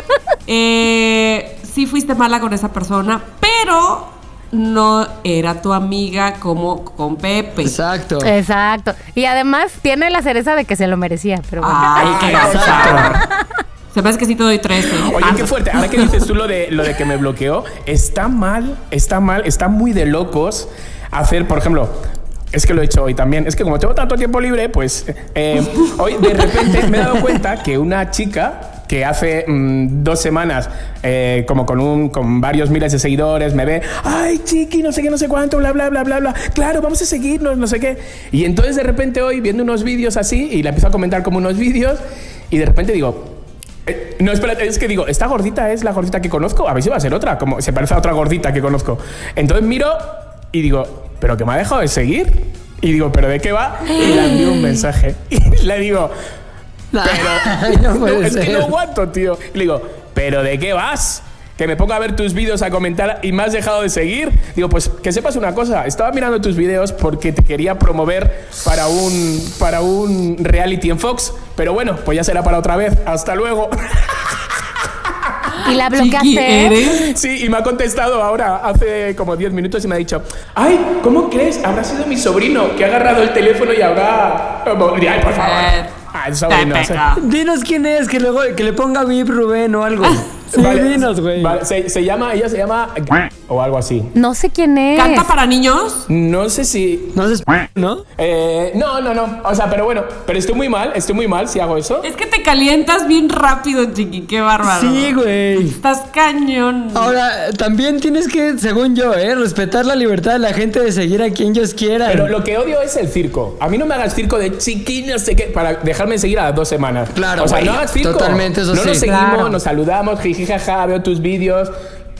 eh, sí fuiste mala con esa persona, pero no era tu amiga como con Pepe. Exacto. Exacto. Y además tiene la cereza de que se lo merecía, pero bueno. Ay, qué gozador. Se me hace que sí te doy tres. ¿eh? Oye, qué fuerte. Ahora que dices tú lo de, lo de que me bloqueó, está mal, está mal, está muy de locos hacer, por ejemplo, Es que lo he hecho hoy también. Es que como tengo tanto tiempo libre, pues eh, hoy de repente me he dado cuenta que una chica que hace mm, dos semanas, eh, como con, un, con varios miles de seguidores, me ve, ay, chiqui, no sé qué, no sé cuánto, bla, bla, bla, bla, bla, claro, vamos a seguirnos, no sé qué. Y entonces de repente hoy, viendo unos vídeos así, y la empiezo a comentar como unos vídeos, y de repente digo, eh, no, espera, es que digo, esta gordita es la gordita que conozco, a ver si va a ser otra, como se parece a otra gordita que conozco. Entonces miro y digo, ¿pero que me ha dejado de seguir? Y digo, ¿pero de qué va? Y le envío un mensaje. Y le digo, pero. No puede es que ser. no aguanto, tío. Y le digo, ¿pero de qué vas? Que me ponga a ver tus vídeos a comentar y me has dejado de seguir. Digo, pues que sepas una cosa. Estaba mirando tus vídeos porque te quería promover para un, para un reality en Fox. Pero bueno, pues ya será para otra vez. Hasta luego. ¿Y la bloqueaste? ¿eres? Sí, y me ha contestado ahora hace como 10 minutos y me ha dicho, ay, ¿cómo crees? Habrá sido mi sobrino que ha agarrado el teléfono y habrá... Ay, por favor. Eh, Ah, el sobrino. Dinos quién es, que, luego, que le ponga VIP Rubén o algo. Sí, Vale, dinos, güey. vale, se, se llama, ella se llama o algo así. No sé quién es. ¿Canta para niños? No sé si. No sé, ¿no? eh, no, no, no. O sea, pero bueno, pero estoy muy mal, estoy muy mal si hago eso. Es que te calientas bien rápido, chiqui. Qué bárbaro. Sí, güey. Estás cañón. Ahora, también tienes que, según yo, ¿eh? respetar la libertad de la gente de seguir a quien ellos quieran. Pero lo que odio es el circo. A mí no me hagas circo de chiqui, no sé qué, para dejarme seguir a las dos semanas. Claro, O sea, no hagas circo. totalmente, eso no sí. nos seguimos, Claro. nos saludamos, jiji, jaja, veo tus vídeos.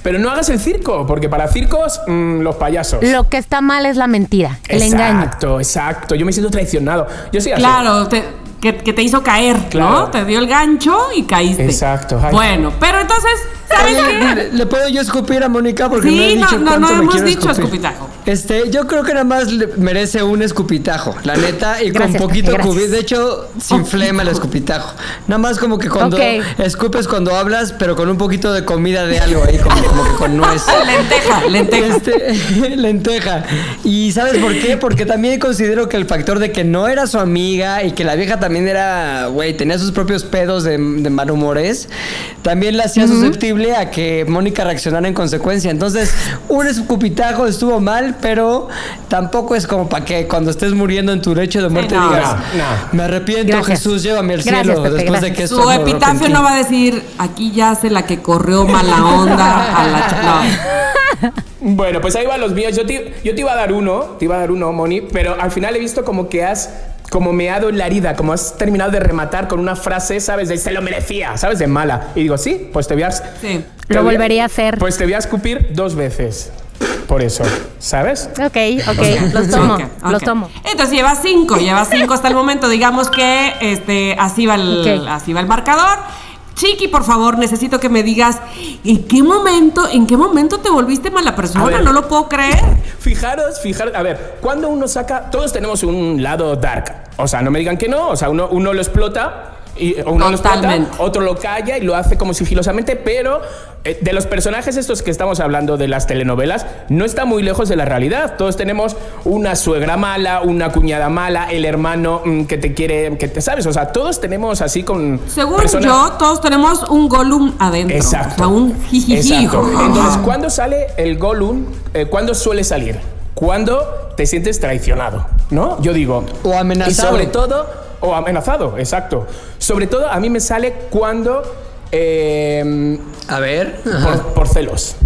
Pero no hagas el circo, porque para circos, mm, los payasos. Lo que está mal es la mentira, el engaño. Exacto, exacto. Yo me siento traicionado. Yo soy así. Claro, te- que, que te hizo caer, Claro. ¿no? Te dio el gancho y caíste. Exacto, ay. Bueno, pero entonces, ¿sabes Oye, qué? ¿le, puedo yo escupir a Mónica? Porque Sí, no he no, dicho no, no me hemos dicho escupitajo. Este, yo creo que nada más le- merece un escupitajo, la neta, y Gracias, con poquito gracias. cubi. De hecho, sin flema el escupitajo. Nada más como que cuando Ok. escupes cuando hablas, pero con un poquito de comida de algo ahí, como, como que con nuez. Lenteja, lenteja. Este, lenteja. ¿Y sabes por qué? Porque también considero que el factor de que no era su amiga y que la vieja también era, güey, tenía sus propios pedos de, de malhumores, también la hacía susceptible a que Mónica reaccionara en consecuencia. Entonces, un escupitajo estuvo mal, pero tampoco es como para que cuando estés muriendo en tu lecho de muerte no. digas, No, no. me arrepiento, Gracias. Jesús, llévame al Gracias, cielo Pepe, después de gracias. que esto Su me epitafio arrepentí". no va a decir, aquí yace la que corrió mala onda a la... ch-". No. Bueno, pues ahí van los míos. Yo te, yo te iba a dar uno, te iba a dar uno, Moni, pero al final he visto como que has como meado en la herida, como has terminado de rematar con una frase, ¿sabes? De se lo merecía, ¿sabes? De mala. Y digo, sí, pues te voy a... Sí. te Lo volvería a hacer. Pues te voy a escupir dos veces. Por eso, ¿sabes? Ok, ok, los tomo, los tomo. Entonces lleva cinco, lleva cinco hasta el momento. Digamos que este, así, va el, así va el marcador. Chiqui, por favor, necesito que me digas en qué momento, en qué momento te volviste mala persona. ver. No lo puedo creer. Fijaros, fijaros, a ver, cuando uno saca, todos tenemos un lado dark, o sea, no me digan que no, o sea, uno, uno lo explota. Y uno lo explota, Totalmente. otro lo calla y lo hace como sigilosamente, pero eh, de los personajes estos que estamos hablando de las telenovelas, no está muy lejos de la realidad. Todos tenemos una suegra mala, una cuñada mala, el hermano mm, que te quiere, que te sabes, o sea, todos tenemos así con. Según personas- yo, todos tenemos un Gollum adentro. Exacto. O sea, un. Exacto. Entonces, ¿cuándo sale el Gollum? Eh, ¿Cuándo suele salir? Cuando te sientes traicionado, ¿no? Yo digo. O amenazado. Y sobre todo, o amenazado, exacto. Sobre todo, a mí me sale cuando. eh, A ver. por, por celos.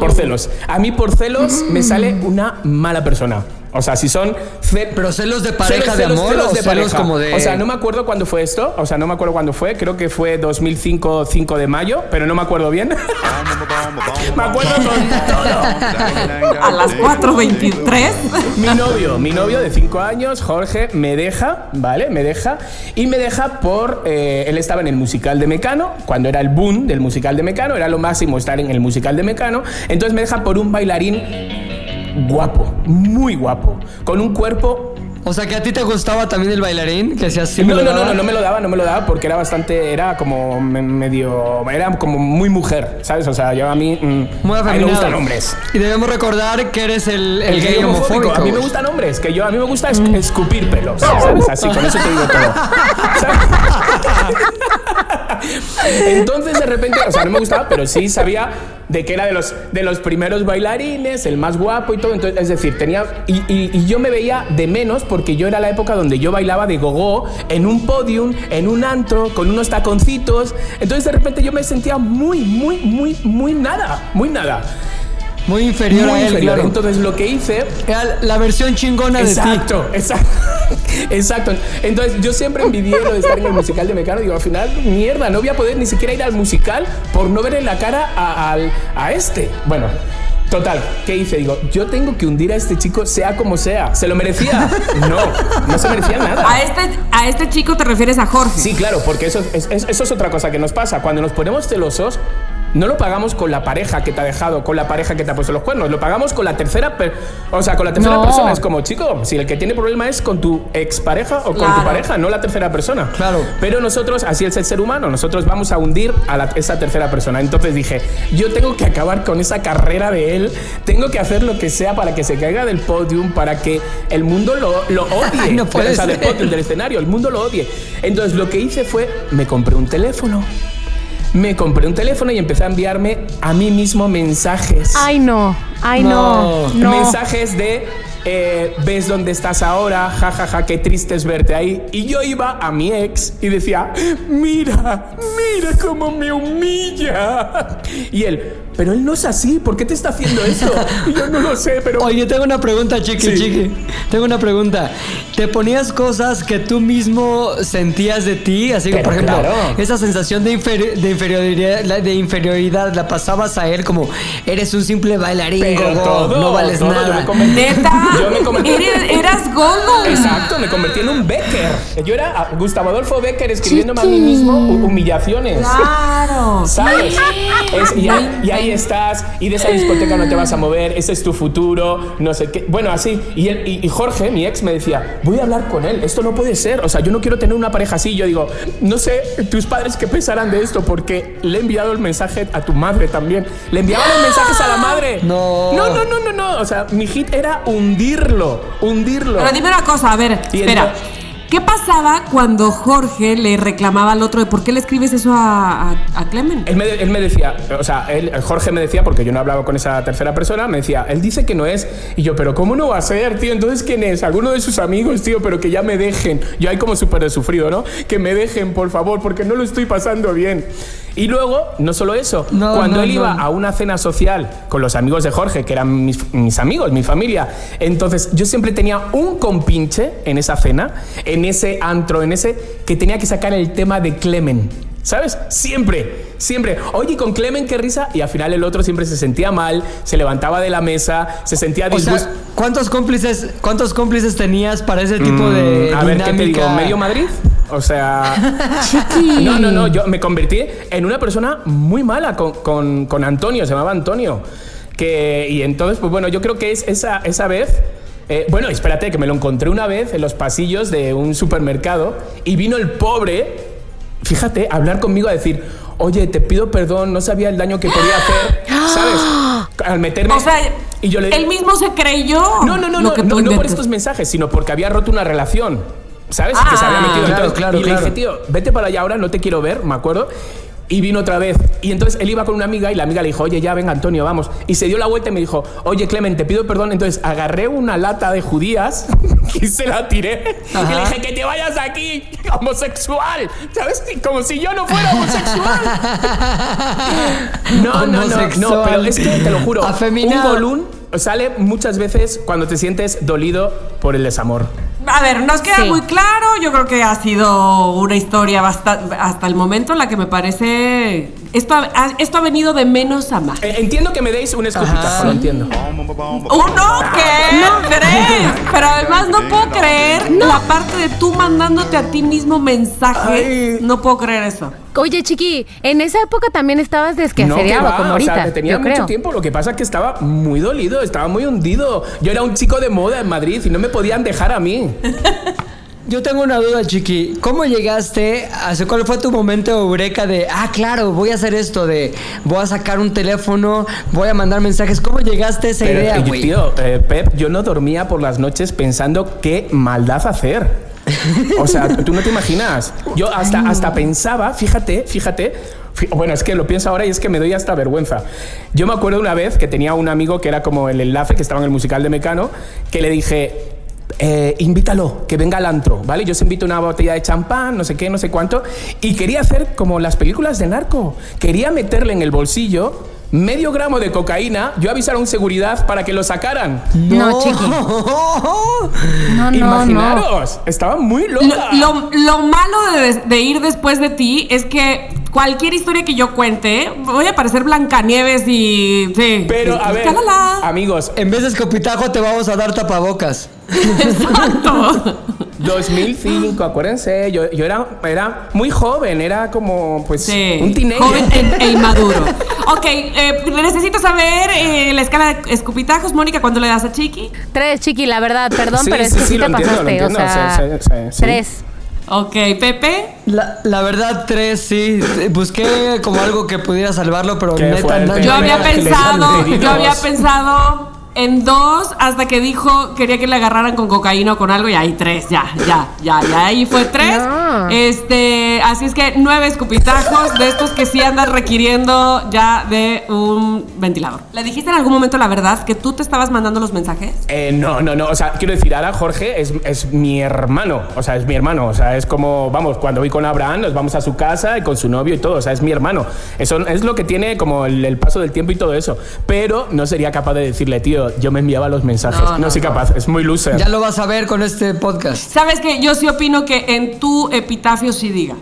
Por celos. A mí por celos me sale una mala persona. O sea, si son... ce- Pero celos de pareja de amor o celos como de- O sea, no me acuerdo cuándo fue esto. O sea, no me acuerdo cuándo fue. Creo que fue 2005, 5 de mayo, pero no me acuerdo bien. me acuerdo con todo. A las 4.23. Mi novio, mi novio de 5 años, Jorge, me deja, ¿vale? Me deja. Y me deja por. eh, él estaba en el musical de Mecano, cuando era el boom del musical de Mecano, era lo máximo estar en el musical de Mecano. Entonces me deja por un bailarín guapo, muy guapo, con un cuerpo. O sea, que a ti te gustaba también el bailarín, que se así No, no, no, no, no me lo daba, no me lo daba porque era bastante, era como me- medio, era como muy mujer, ¿sabes? O sea, yo a mí, mm, Muy a mí me gustan hombres. Y debemos recordar que eres el, el gay homofóbico. A mí me gustan hombres, que yo a mí me gusta es- escupir pelos, ¿sabes? Así, con eso te digo todo. Entonces de repente, o sea, no me gustaba, pero sí sabía de que era de los, de los primeros bailarines, el más guapo y todo. Entonces, es decir, tenía. Y yo me veía de menos porque yo era la época donde yo bailaba de gogo en un podium, en un antro, con unos taconcitos. Entonces de repente yo me sentía muy, muy, muy, muy nada, muy nada. Muy inferior muy a él, inferior. claro. Entonces lo que hice Era la versión chingona de ti. Exacto, exacto. Exacto. Entonces, yo siempre envidié lo de estar en el musical de Mecano. Digo, al final, mierda, no voy a poder ni siquiera ir al musical por no verle la cara a, al- a este. Bueno. Total, ¿qué hice? Digo, yo tengo que hundir a este chico sea como sea. ¿Se lo merecía? No, no se merecía nada. A este, a este chico te refieres a Jorge. Sí, claro, porque eso es, es- eso es otra cosa que nos pasa. Cuando nos ponemos celosos, no lo pagamos con la pareja que te ha dejado, con la pareja que te ha puesto los cuernos. Lo pagamos con la tercera, o sea, con la tercera No. persona. Es como, chico, si el que tiene problema es con tu expareja o con tu pareja, no la tercera persona. Claro. Pero nosotros, así es el ser humano, nosotros vamos a hundir a la- esa tercera persona. Entonces dije, yo tengo que acabar con esa carrera de él, tengo que hacer lo que sea para que se caiga del podium, para que el mundo lo, lo odie. No puede o sea, del podium, del escenario, el mundo lo odie. Entonces lo que hice fue, me compré un teléfono. Me compré un teléfono y empecé a enviarme a mí mismo mensajes. Ay, no. Ay, no. No. No. Mensajes de eh, ves dónde estás ahora, jajaja, ja, ja, qué triste es verte ahí. Y yo iba a mi ex y decía, mira, mira cómo me humilla. Y él, pero él no es así, ¿por qué te está haciendo eso? Y yo no lo sé, pero... Oye, tengo una pregunta, chiqui, Sí. chiqui. Tengo una pregunta. ¿Te ponías cosas que tú mismo sentías de ti? Así que, Pero por ejemplo, claro. esa sensación de, inferi- de inferioridad, la- de inferioridad la pasabas a él como eres un simple bailarín, Pero gogo, todo, no vales todo, yo nada. me convertí- Neta. Yo me convertí... Eres- eras Gollum. Exacto, me convertí en un Becker. Yo era ah, Gustavo Adolfo Becker escribiéndome a mí mismo hu- humillaciones. Claro. ¿Sabes? Es- y, ahí, y ahí estás, y de esa discoteca no te vas a mover, ese es tu futuro, no sé qué. Bueno, así. Y, él- y- y Jorge, mi ex, me decía, voy a hablar con él, esto no puede ser. O sea, yo no quiero tener una pareja así. Yo digo, no sé tus padres qué pensarán de esto, porque le he enviado el mensaje a tu madre también. Le enviaba los mensajes a la madre. No. No, no, no, no, no. O sea, mi hit era hundirlo, hundirlo. Pero dime una cosa, a ver, Y espera. entonces- ¿Qué pasaba cuando Jorge le reclamaba al otro de por qué le escribes eso a, a, a Clemen? Él me, él me decía, o sea, él, Jorge me decía, porque yo no hablaba con esa tercera persona, me decía, él dice que no es. Y yo, pero ¿cómo no va a ser, tío? Entonces, ¿quién es? Alguno de sus amigos, tío, pero que ya me dejen. Yo ahí como súper de sufrido, ¿no? Que me dejen, por favor, porque no lo estoy pasando bien. Y luego, no solo eso, No, cuando no, él iba no. a una cena social con los amigos de Jorge, que eran mis, mis amigos, mi familia, entonces yo siempre tenía un compinche en esa cena, en ese antro, en ese, que tenía que sacar el tema de Clemen. ¿Sabes? Siempre, siempre. Oye, con Clemen, qué risa. Y al final el otro siempre se sentía mal, se levantaba de la mesa, se sentía O sea, disgusto. ¿cuántos cómplices, ¿cuántos cómplices tenías para ese tipo de Mm, a ver, ¿qué te dinámica? digo? ¿Medio Madrid? O sea. No, no, no. Yo me convertí en una persona muy mala con, con- con Antonio, se llamaba Antonio. Que, y entonces, pues bueno, yo creo que es esa, esa vez. eh, bueno, espérate, que me lo encontré una vez en los pasillos de un supermercado y vino el pobre, fíjate, a hablar conmigo a decir. Oye, te pido perdón, no sabía el daño que podía hacer, ¿sabes? Al meterme. O sea, y yo le él mismo se creyó. no, no, no, no, no, no por estos mensajes, sino porque había roto una relación. ¿Sabes? Ah, que se había metido. claro, y le dije, tío, vete para allá ahora, no te quiero ver, me acuerdo. Y vino otra vez. Y entonces él iba con una amiga y la amiga le dijo, oye, ya venga, Antonio, vamos. Y se dio la vuelta y me dijo, oye, Clemen, te pido perdón. Entonces agarré una lata de judías y se la tiré. Y le dije, que te vayas aquí, homosexual. ¿Sabes? Como si yo no fuera homosexual. No, no, no, no, Homosexual. pero es que te lo juro, Afeminado. un bolún sale muchas veces cuando te sientes dolido por el desamor. A ver, nos queda Sí. muy claro. Yo creo que ha sido una historia hasta el momento en la que me parece. Esto ha, esto ha venido de menos a más. Eh, entiendo que me deis un escupitajo, lo entiendo. ¿Uno qué? No crees. Pero además no puedo creer la parte de tú mandándote a ti mismo mensaje. No puedo creer eso. Oye, Chiqui, en esa época también estabas No, que desquaceriado va, como o ahorita. sea, que tenía yo mucho creo. tiempo. Lo que pasa es que estaba muy dolido, estaba muy hundido. Yo era un chico de moda en Madrid y no me podían dejar a mí. Yo tengo una duda, Chiqui. ¿Cómo llegaste? a ¿Cuál fue tu momento eureka de, ah, claro, voy a hacer esto, de voy a sacar un teléfono, voy a mandar mensajes? ¿Cómo llegaste a esa Pero, idea, eh, güey? tío, eh, Pep, yo no dormía por las noches pensando qué maldad hacer. O sea, tú no te imaginas. Yo hasta, hasta pensaba, fíjate, fíjate, Bueno, es que lo pienso ahora y es que me doy hasta vergüenza. Yo me acuerdo una vez que tenía un amigo que era como el enlace que estaba en el musical de Mecano, que le dije, eh, invítalo, que venga al antro, ¿vale? Yo os invito una botella de champán, no sé qué, no sé cuánto, y quería hacer como las películas de narco. Quería meterle en el bolsillo medio gramo de cocaína, yo avisar a un seguridad para que lo sacaran. No, chiqui. No, no, Imaginaros, estaba muy Lo, loca. lo- lo malo de, de ir después de ti es que cualquier historia que yo cuente, voy a parecer Blancanieves y. Sí. Pero, a ver, amigos, En vez de escopitajo te vamos a dar tapabocas. Exacto. 2005, acuérdense, yo, yo era, era muy joven, era como, pues, Sí. un teenager. Joven e, e inmaduro. Ok, eh, necesito saber eh, la escala de escupitajos, Mónica, ¿cuándo le das a Chiqui? Tres, chiqui, la verdad, perdón, Sí, pero es sí, que sí, te entiendo, pasaste. o sea, sí, sí, sí, sí. tres. Ok, Pepe. La, la verdad, tres, sí. Busqué como algo que pudiera salvarlo, pero neta, no- Yo había pensado, yo había pensado en dos hasta que dijo quería que le agarraran con cocaína o con algo y ahí tres, ya, ya, ya, ya ahí fue tres. No. Este, así es que nueve escupitajos de estos que sí andas requiriendo ya de un ventilador. ¿Le dijiste en algún momento la verdad que tú te estabas mandando los mensajes? Eh, no, no, no. O sea, quiero decir, ahora Jorge es, es mi hermano. O sea, es mi hermano. O sea, es como, vamos, cuando voy con Abraham, nos vamos a su casa y con su novio y todo. O sea, es mi hermano. Eso es lo que tiene como el, el paso del tiempo y todo eso. Pero no sería capaz de decirle, tío, yo me enviaba los mensajes. No, No, no, soy no. capaz. Es muy loser. Ya lo vas a ver con este podcast. Sabes que yo sí opino que en tu epitafio sí diga.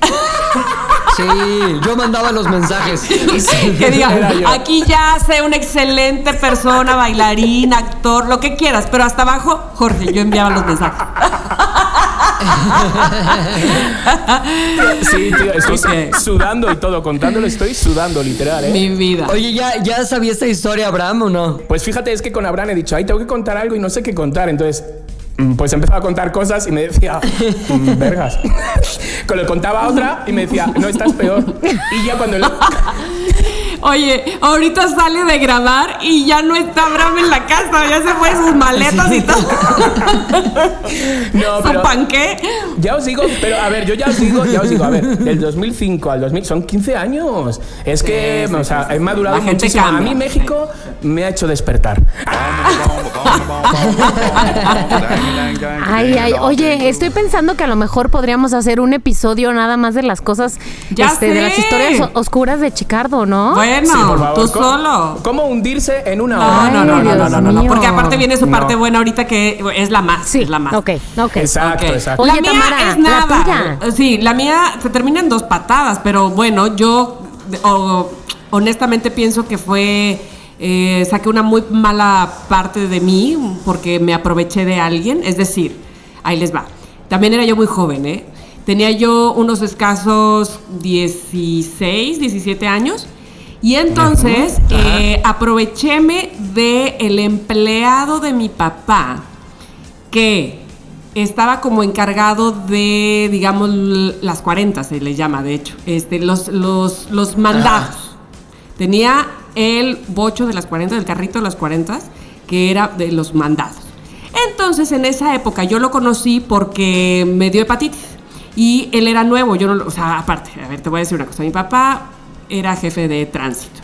Sí, yo mandaba los mensajes. que diga, aquí ya sé una excelente persona, bailarín, actor, lo que quieras, pero hasta abajo, Jorge, yo enviaba los mensajes. Sí, tío, estoy sudando y todo. Contándolo estoy sudando, literal, ¿eh? Mi vida. Oye, ¿ya, ¿ya sabía esta historia, Abraham, o no? Pues fíjate, es que con Abraham he dicho, ay, tengo que contar algo y no sé qué contar. Entonces, mm, pues empezaba a contar cosas y me decía, mm, vergas. Cuando le contaba otra y me decía, no, estás peor. Y ya cuando le... Oye, ahorita sale de grabar y ya no está Abraham en la casa, ya se fue sus maletas y todo. No, ¿Su pero panqué? ya os digo, pero a ver, yo ya os digo, ya os digo, a ver, del 2005 al 2000 son 15 años. Es que, Sí, sí, o sea, sí, sí. he madurado La gente muchísimo. cambia, a mí México me ha hecho despertar. Ay, ay, oye, estoy pensando que a lo mejor podríamos hacer un episodio nada más de las cosas, Ya este, de las historias oscuras de Chicardo, ¿no? Bueno, Sí, por favor, tú ¿cómo- solo. ¿Cómo hundirse en una No, hora? no, no, no, no, no, no, no, porque aparte viene su parte No. buena ahorita que es la más, Sí, es la más. ok, ok. Exacto, exacto. Oye, la mía Tamara, es la nada. tuya. Sí, la mía se termina en dos patadas, pero bueno, yo honestamente pienso que fue. eh, saqué una muy mala parte de mí porque me aproveché de alguien. Es decir, ahí les va. También era yo muy joven, ¿eh? Tenía yo unos escasos 16, 17 años. Y entonces eh, aprovechéme de el empleado de mi papá que estaba como encargado de, digamos, las 40 se le llama, de hecho, este, los, los, los mandados. Tenía el bocho de las 40, del carrito de las 40, que era de los mandados. Entonces, en esa época yo lo conocí porque me dio hepatitis. Y él era nuevo, yo no lo, o sea, aparte, a ver, te voy a decir una cosa, mi papá era jefe de tránsito.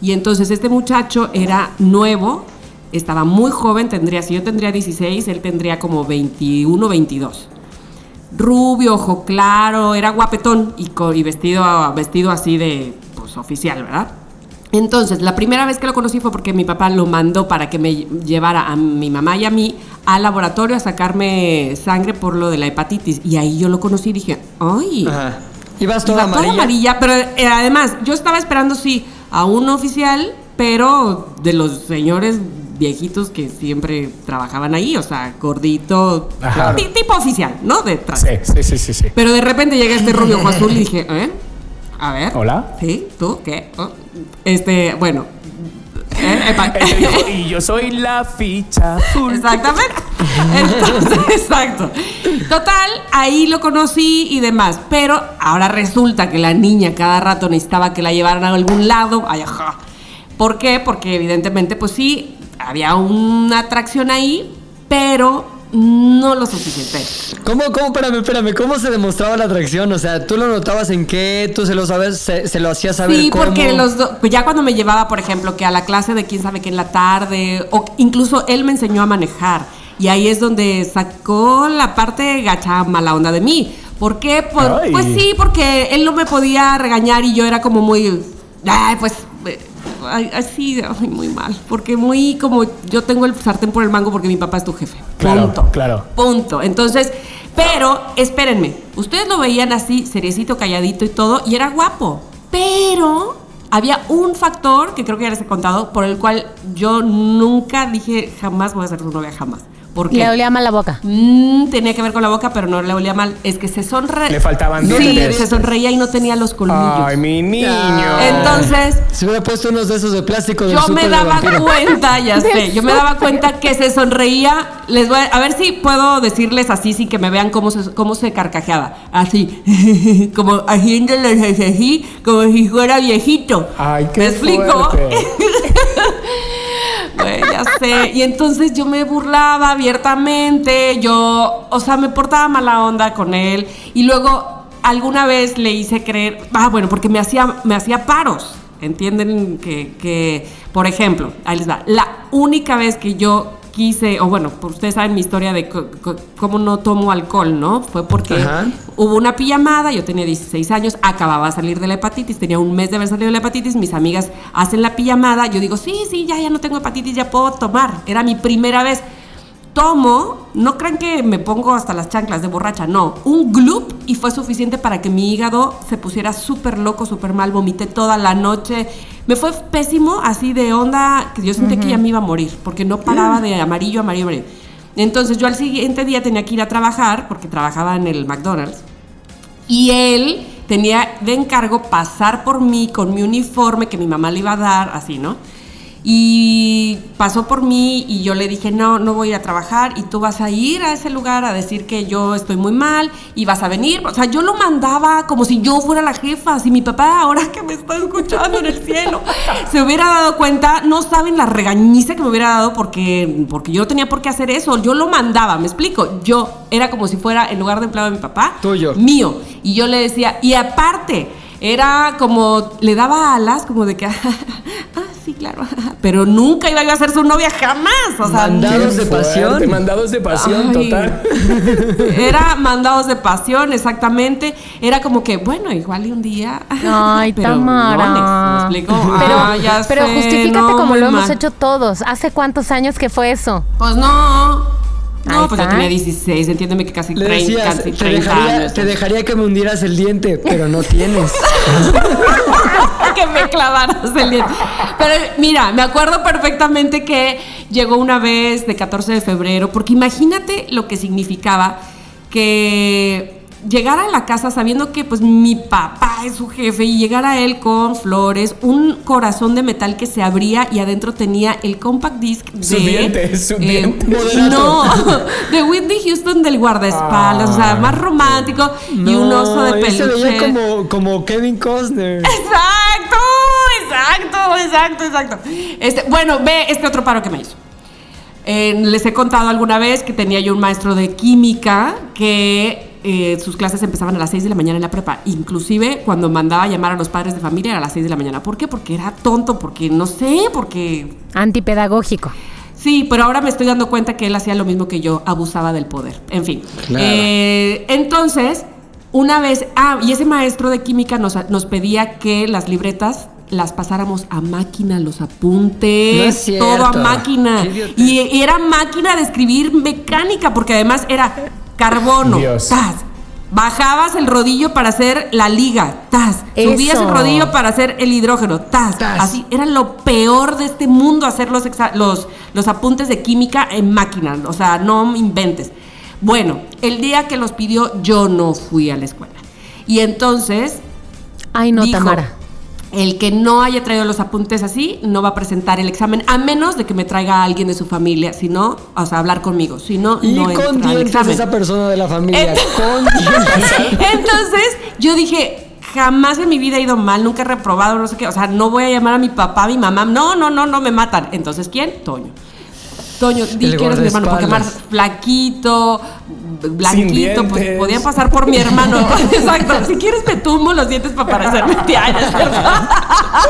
Y entonces este muchacho era nuevo, estaba muy joven, tendría, si yo tendría 16, él tendría como 21, 22. Rubio, ojo claro, era guapetón y, y vestido, vestido así de, pues, oficial, ¿verdad? Entonces, la primera vez que lo conocí fue porque mi papá lo mandó para que me llevara a mi mamá y a mí al laboratorio a sacarme sangre por lo de la hepatitis. Y ahí yo lo conocí y dije, ¡ay! Ajá. Ibas Iba toda toda amarilla. amarilla, pero eh, además, yo estaba esperando, sí, a un oficial, pero de los señores viejitos que siempre trabajaban ahí, o sea, gordito, tipo oficial, ¿no? De. Sí, sí, sí, sí, sí. Pero de repente llega este rubio ojo azul y dije, ¿eh? A ver. Hola. ¿Sí? ¿Tú? ¿Qué? Oh, Este, bueno. ¿Eh? Epa- Él te dijo, y yo soy la ficha. Exactamente. Entonces, exacto. Total, ahí lo conocí y demás. Pero ahora resulta que la niña cada rato necesitaba que la llevaran a algún lado. Ay, ajá. ¿Por qué? Porque evidentemente, pues sí, había una atracción ahí, pero no lo suficiente. ¿Cómo, cómo, espérame, espérame, cómo se demostraba la atracción? O sea, ¿tú lo notabas en qué? ¿Tú se lo sabes, se, se lo hacías saber Sí, cómo? porque los do- pues ya cuando me llevaba, por ejemplo, que a la clase de quién sabe qué en la tarde, o incluso él me enseñó a manejar. Y ahí es donde sacó la parte gacha mala onda de mí. ¿Por qué? Por- pues sí, porque él no me podía regañar y yo era como muy. Ay, pues. Así, ay, muy mal. Porque muy como yo tengo el sartén por el mango porque mi papá es tu jefe. Claro, Punto. claro. Punto. Entonces, pero espérenme, ustedes lo veían así, seriecito, calladito y todo, y era guapo. Pero había un factor que creo que ya les he contado, por el cual yo nunca dije jamás voy a ser su novia, jamás. Le olía mal la boca. Mm, tenía que ver con la boca, pero no le olía mal. Es que se sonreía. Le faltaban Sí, dientes. se sonreía y no tenía los colmillos. Ay, mi niño. Entonces, Se hubiera puesto unos de esos de plástico del yo me daba cuenta, ya sé, yo me daba cuenta que se sonreía. Les voy a, a ver si puedo decirles así sin que me vean cómo se, cómo se carcajeaba. Así, como así, como si fuera viejito. Ay, qué ¿Me explico? ya sé. Y entonces yo me burlaba abiertamente, yo, o sea, me portaba mala onda con él. Y luego alguna vez le hice creer, ah, bueno, porque me hacía, me hacía paros. ¿Entienden? Que, que, por ejemplo, ahí les va. La única vez que yo quise, o bueno, pues ustedes saben mi historia de cómo no tomo alcohol, ¿no? Fue porque Ajá. hubo una pijamada, yo tenía 16 años, acababa de salir de la hepatitis, tenía un mes de haber salido de la hepatitis, mis amigas hacen la pijamada, yo digo, sí, sí, ya, ya no tengo hepatitis, ya puedo tomar. Era mi primera vez. Tomo, no crean que me pongo hasta las chanclas de borracha, no, un gloop y fue suficiente para que mi hígado se pusiera súper loco, súper mal, vomité toda la noche, me fue pésimo, así de onda, que yo sentí que ya me iba a morir, porque no paraba de amarillo, amarillo, amarillo. Entonces yo al siguiente día tenía que ir a trabajar, porque trabajaba en el McDonald's, y él tenía de encargo pasar por mí con mi uniforme que mi mamá le iba a dar, así, ¿no? Y pasó por mí y yo le dije, no, no voy a ir a trabajar y tú vas a ir a ese lugar a decir que yo estoy muy mal y vas a venir. O sea, yo lo mandaba como si yo fuera la jefa, si mi papá ahora que me está escuchando en el cielo se hubiera dado cuenta, no saben la regañiza que me hubiera dado porque, porque yo no tenía por qué hacer eso, yo lo mandaba, me explico, yo era como si fuera en lugar de empleado de mi papá, Tuyo. mío. Y yo le decía, y aparte, era como, le daba alas, como de que, ah, sí, claro, pero nunca iba yo a ser su novia jamás. O sea, Mandados de fuerte, pasión. Mandados de pasión, Ay. total. Era mandados de pasión, exactamente. Era como que, bueno, igual y un día. Ay, pero Tamara. no, ¿me explico? Pero, Ah, ya pero sé, justifícate no, como lo hemos hecho todos. ¿Hace cuántos años que fue eso? Pues no. No, Ahí pues yo está. tenía 16, entiéndeme que casi Le 30, decías, casi te 30 dejaría, años. te dejaría que me hundieras el diente, pero no tienes. que me clavaras el diente. Pero mira, me acuerdo perfectamente que llegó una vez de 14 de febrero, porque imagínate lo que significaba que llegar a la casa sabiendo que pues mi papá es su jefe y llegar a él con flores, un corazón de metal que se abría y adentro tenía el compact disc de Su diente, su diente. no, de Whitney Houston del guardaespaldas, o sea, más romántico y un oso de peluche. veía como, como Kevin Costner. Exacto, exacto, exacto, exacto. Este, bueno, ve este otro paro que me hizo. Eh, les he contado alguna vez que tenía yo un maestro de química que eh, sus clases empezaban a las 6 de la mañana en la prepa. Inclusive cuando mandaba a llamar a los padres de familia era a las 6 de la mañana. ¿Por qué? Porque era tonto, porque no sé, porque... Antipedagógico. Sí, pero ahora me estoy dando cuenta que él hacía lo mismo que yo, abusaba del poder. En fin. Claro. Eh, entonces, una vez, ah, y ese maestro de química nos, nos pedía que las libretas las pasáramos a máquina, los apuntes, No todo a máquina. Y era máquina de escribir mecánica, porque además era carbono, Dios. tas. Bajabas el rodillo para hacer la liga, tas. Subías Eso. el rodillo para hacer el hidrógeno, tas. Tas. Así, era lo peor de este mundo hacer los, exa- los, los apuntes de química en máquina. O sea, no me inventes. Bueno, el día que los pidió, yo no fui a la escuela. Y entonces, Ay, no, dijo, Tamara. El que no haya traído los apuntes así, no va a presentar el examen, a menos de que me traiga a alguien de su familia. Si no, o sea, hablar conmigo. Si no, Y no entra con al dientes examen. esa persona de la familia. Ent- Con dientes. Entonces, yo dije, jamás en mi vida he ido mal, nunca he reprobado, no sé qué. O sea, no voy a llamar a mi papá, a mi mamá. No, no, no, no me matan. Entonces, ¿quién? Toño. Toño, di que eres mi hermano, porque más flaquito, blanquito, pues podía pasar por mi hermano. Exacto. Si quieres me tumbo los dientes para parecerme a ti. Ay, es verdad.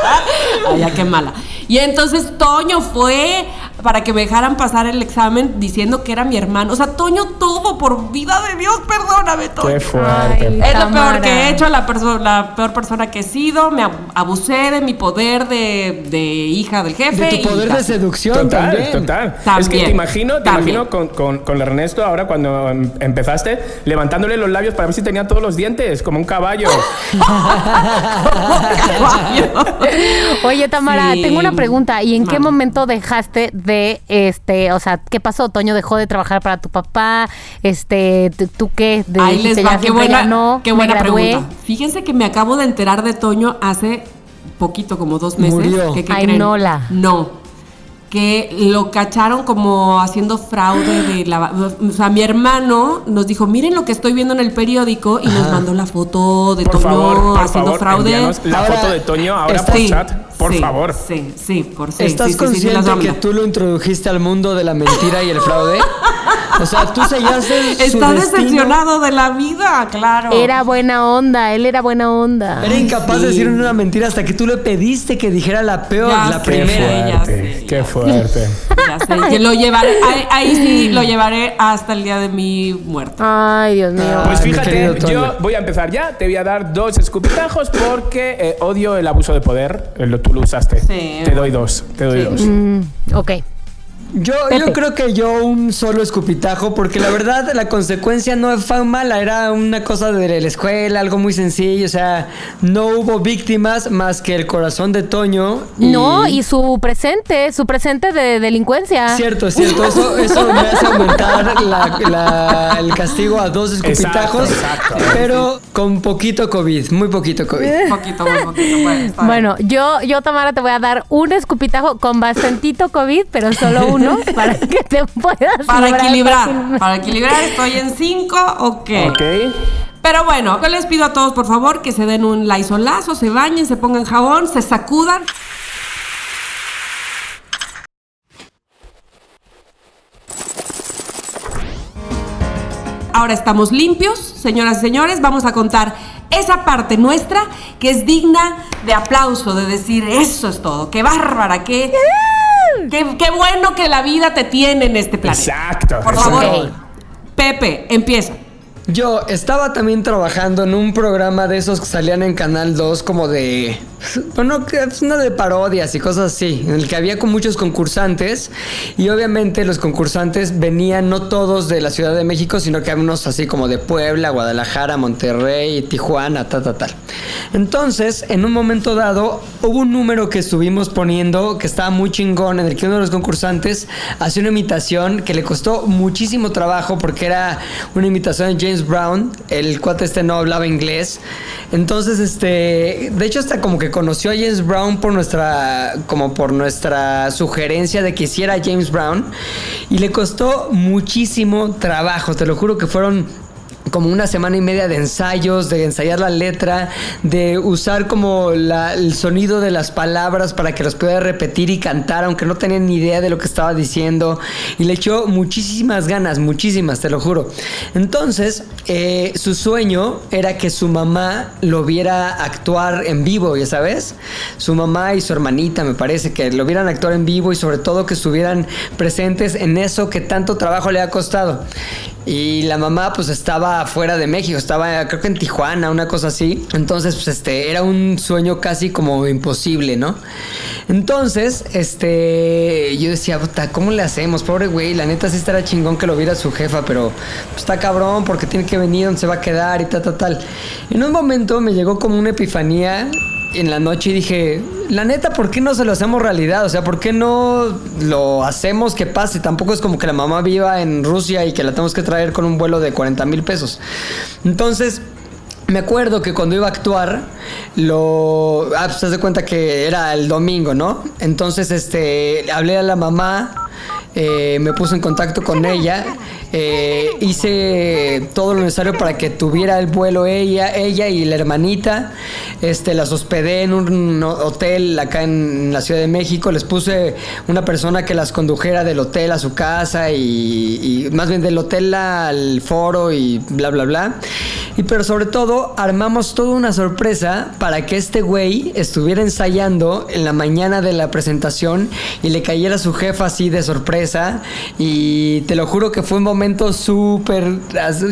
Ay, ya qué mala. Y entonces Toño fue para que me dejaran pasar el examen diciendo que era mi hermano. O sea, Toño todo, por vida de Dios, perdóname, Toño. Qué fuerte. Ay. Es lo peor que he hecho, la, perso- la peor persona que he sido. Me ab- abusé de mi poder de, de hija del jefe. De tu poder de seducción Total, también. total. Es que También, te imagino, te también. imagino con, con, con Ernesto ahora cuando em- empezaste levantándole los labios para ver si tenía todos los dientes, como un caballo. Oye, Tamara, Sí. tengo una pregunta. ¿Y en qué momento dejaste de, este, o sea, qué pasó? Toño dejó de trabajar para tu papá, este, ¿tú- ¿tú qué? De- Ahí les va, qué buena, qué buena pregunta. Fíjense que me acabo de enterar de Toño hace poquito, como dos meses. Murió. que, ¿qué Ay, creen? no, la. No. Que lo cacharon como haciendo fraude de la. O sea, mi hermano nos dijo: Miren lo que estoy viendo en el periódico y nos mandó la foto de Por Toño favor, por haciendo favor, fraude. la Ahora, foto de Toño ahora está- por Sí, chat, por sí, favor. Sí, sí, por sí. ¿Estás sí, sí, sí, sí, consciente a que tú lo introdujiste al mundo de la mentira y el fraude? O sea, tú sellaste su Está destino. decepcionado de la vida, claro. Era buena onda, él era buena onda. Era incapaz de sí. decir una mentira hasta que tú le pediste que dijera la peor, Ya la sé. Qué primera. fuerte, sé, qué fuerte. Ya sé, que lo llevaré, ahí, ahí sí lo llevaré hasta el día de mi muerte. Ay, Dios mío. Pues mi querido fíjate, yo voy a empezar ya. Te voy a dar dos escupitajos porque eh, odio el abuso de poder. Eh, lo- tú lo usaste. Sí. Te doy dos. Te doy dos. Mm, ok. Yo, Pepe. yo creo que yo un solo escupitajo, porque la verdad la consecuencia no fue mala, era una cosa de la escuela, algo muy sencillo, o sea, no hubo víctimas más que el corazón de Toño. No, y su presente, su presente de delincuencia. Cierto, cierto, eso, eso me hace aumentar la- la- el castigo a dos escupitajos, Exacto, exacto. pero con poquito COVID, muy poquito COVID. Un poquito, muy poquito. Bueno, yo, yo, Tamara, te voy a dar un escupitajo con bastantito COVID, pero solo uno, para que te puedas para librar equilibrar, fácilmente. para equilibrar, estoy en 5 o qué. Ok. Pero bueno, yo les pido a todos, por favor, que se den un laisolazo, se bañen, se pongan jabón, se sacudan. Ahora estamos limpios, señoras y señores, vamos a contar esa parte nuestra que es digna de aplauso, de decir, eso es todo, qué bárbara, qué, qué, qué bueno que la vida te tiene en este planeta. Exacto. Por exacto. favor, Pepe, empieza. Yo estaba también trabajando en un programa de esos que salían en Canal 2 como de... Bueno, es una de parodias y cosas así, en el que había con muchos concursantes y obviamente los concursantes venían no todos de la Ciudad de México, sino que había unos así como de Puebla, Guadalajara, Monterrey, Tijuana, tal, tal, tal. Entonces, en un momento dado, hubo un número que estuvimos poniendo que estaba muy chingón, en el que uno de los concursantes hacía una imitación que le costó muchísimo trabajo porque era una imitación de James Brown. El cuate este no hablaba inglés. Entonces, este, de hecho, hasta como que conoció a James Brown por nuestra, como por nuestra sugerencia de que hiciera James Brown. Y le costó muchísimo trabajo, te lo juro que fueron como una semana y media de ensayos, de ensayar la letra, de usar como la- el sonido de las palabras para que los pudiera repetir y cantar, aunque no tenía ni idea de lo que estaba diciendo. Y le echó muchísimas ganas, muchísimas, te lo juro. Entonces, eh, su sueño era que su mamá lo viera actuar en vivo, ya sabes. Su mamá y su hermanita, me parece, que lo vieran actuar en vivo y sobre todo que estuvieran presentes en eso que tanto trabajo le ha costado. Y la mamá pues estaba fuera de México, estaba creo que en Tijuana, una cosa así. Entonces pues este era un sueño casi como imposible, ¿no? Entonces, este yo decía, puta, ¿cómo le hacemos? Pobre güey, la neta sí estará chingón que lo viera su jefa, pero pues, está cabrón porque tiene que venir, dónde se va a quedar y tal, tal, tal. En un momento me llegó como una epifanía en la noche y dije, la neta, ¿por qué no se lo hacemos realidad? O sea, ¿por qué no lo hacemos que pase? Tampoco es como que la mamá viva en Rusia y que la tenemos que traer con un vuelo de 40 mil pesos. Entonces, me acuerdo que cuando iba a actuar, lo. Ah, pues te das cuenta que era el domingo, ¿no? Entonces, este. Hablé a la mamá, eh, me puse en contacto con ella. eh, hice todo lo necesario para que tuviera el vuelo ella, ella y la hermanita. Este, las hospedé en un hotel acá en la Ciudad de México. Les puse una persona que las condujera del hotel a su casa y, más bien del hotel al foro y bla, bla, bla. Y pero sobre todo armamos toda una sorpresa para que este güey estuviera ensayando en la mañana de la presentación y le cayera su jefa así de sorpresa. Y te lo juro que fue un momento súper...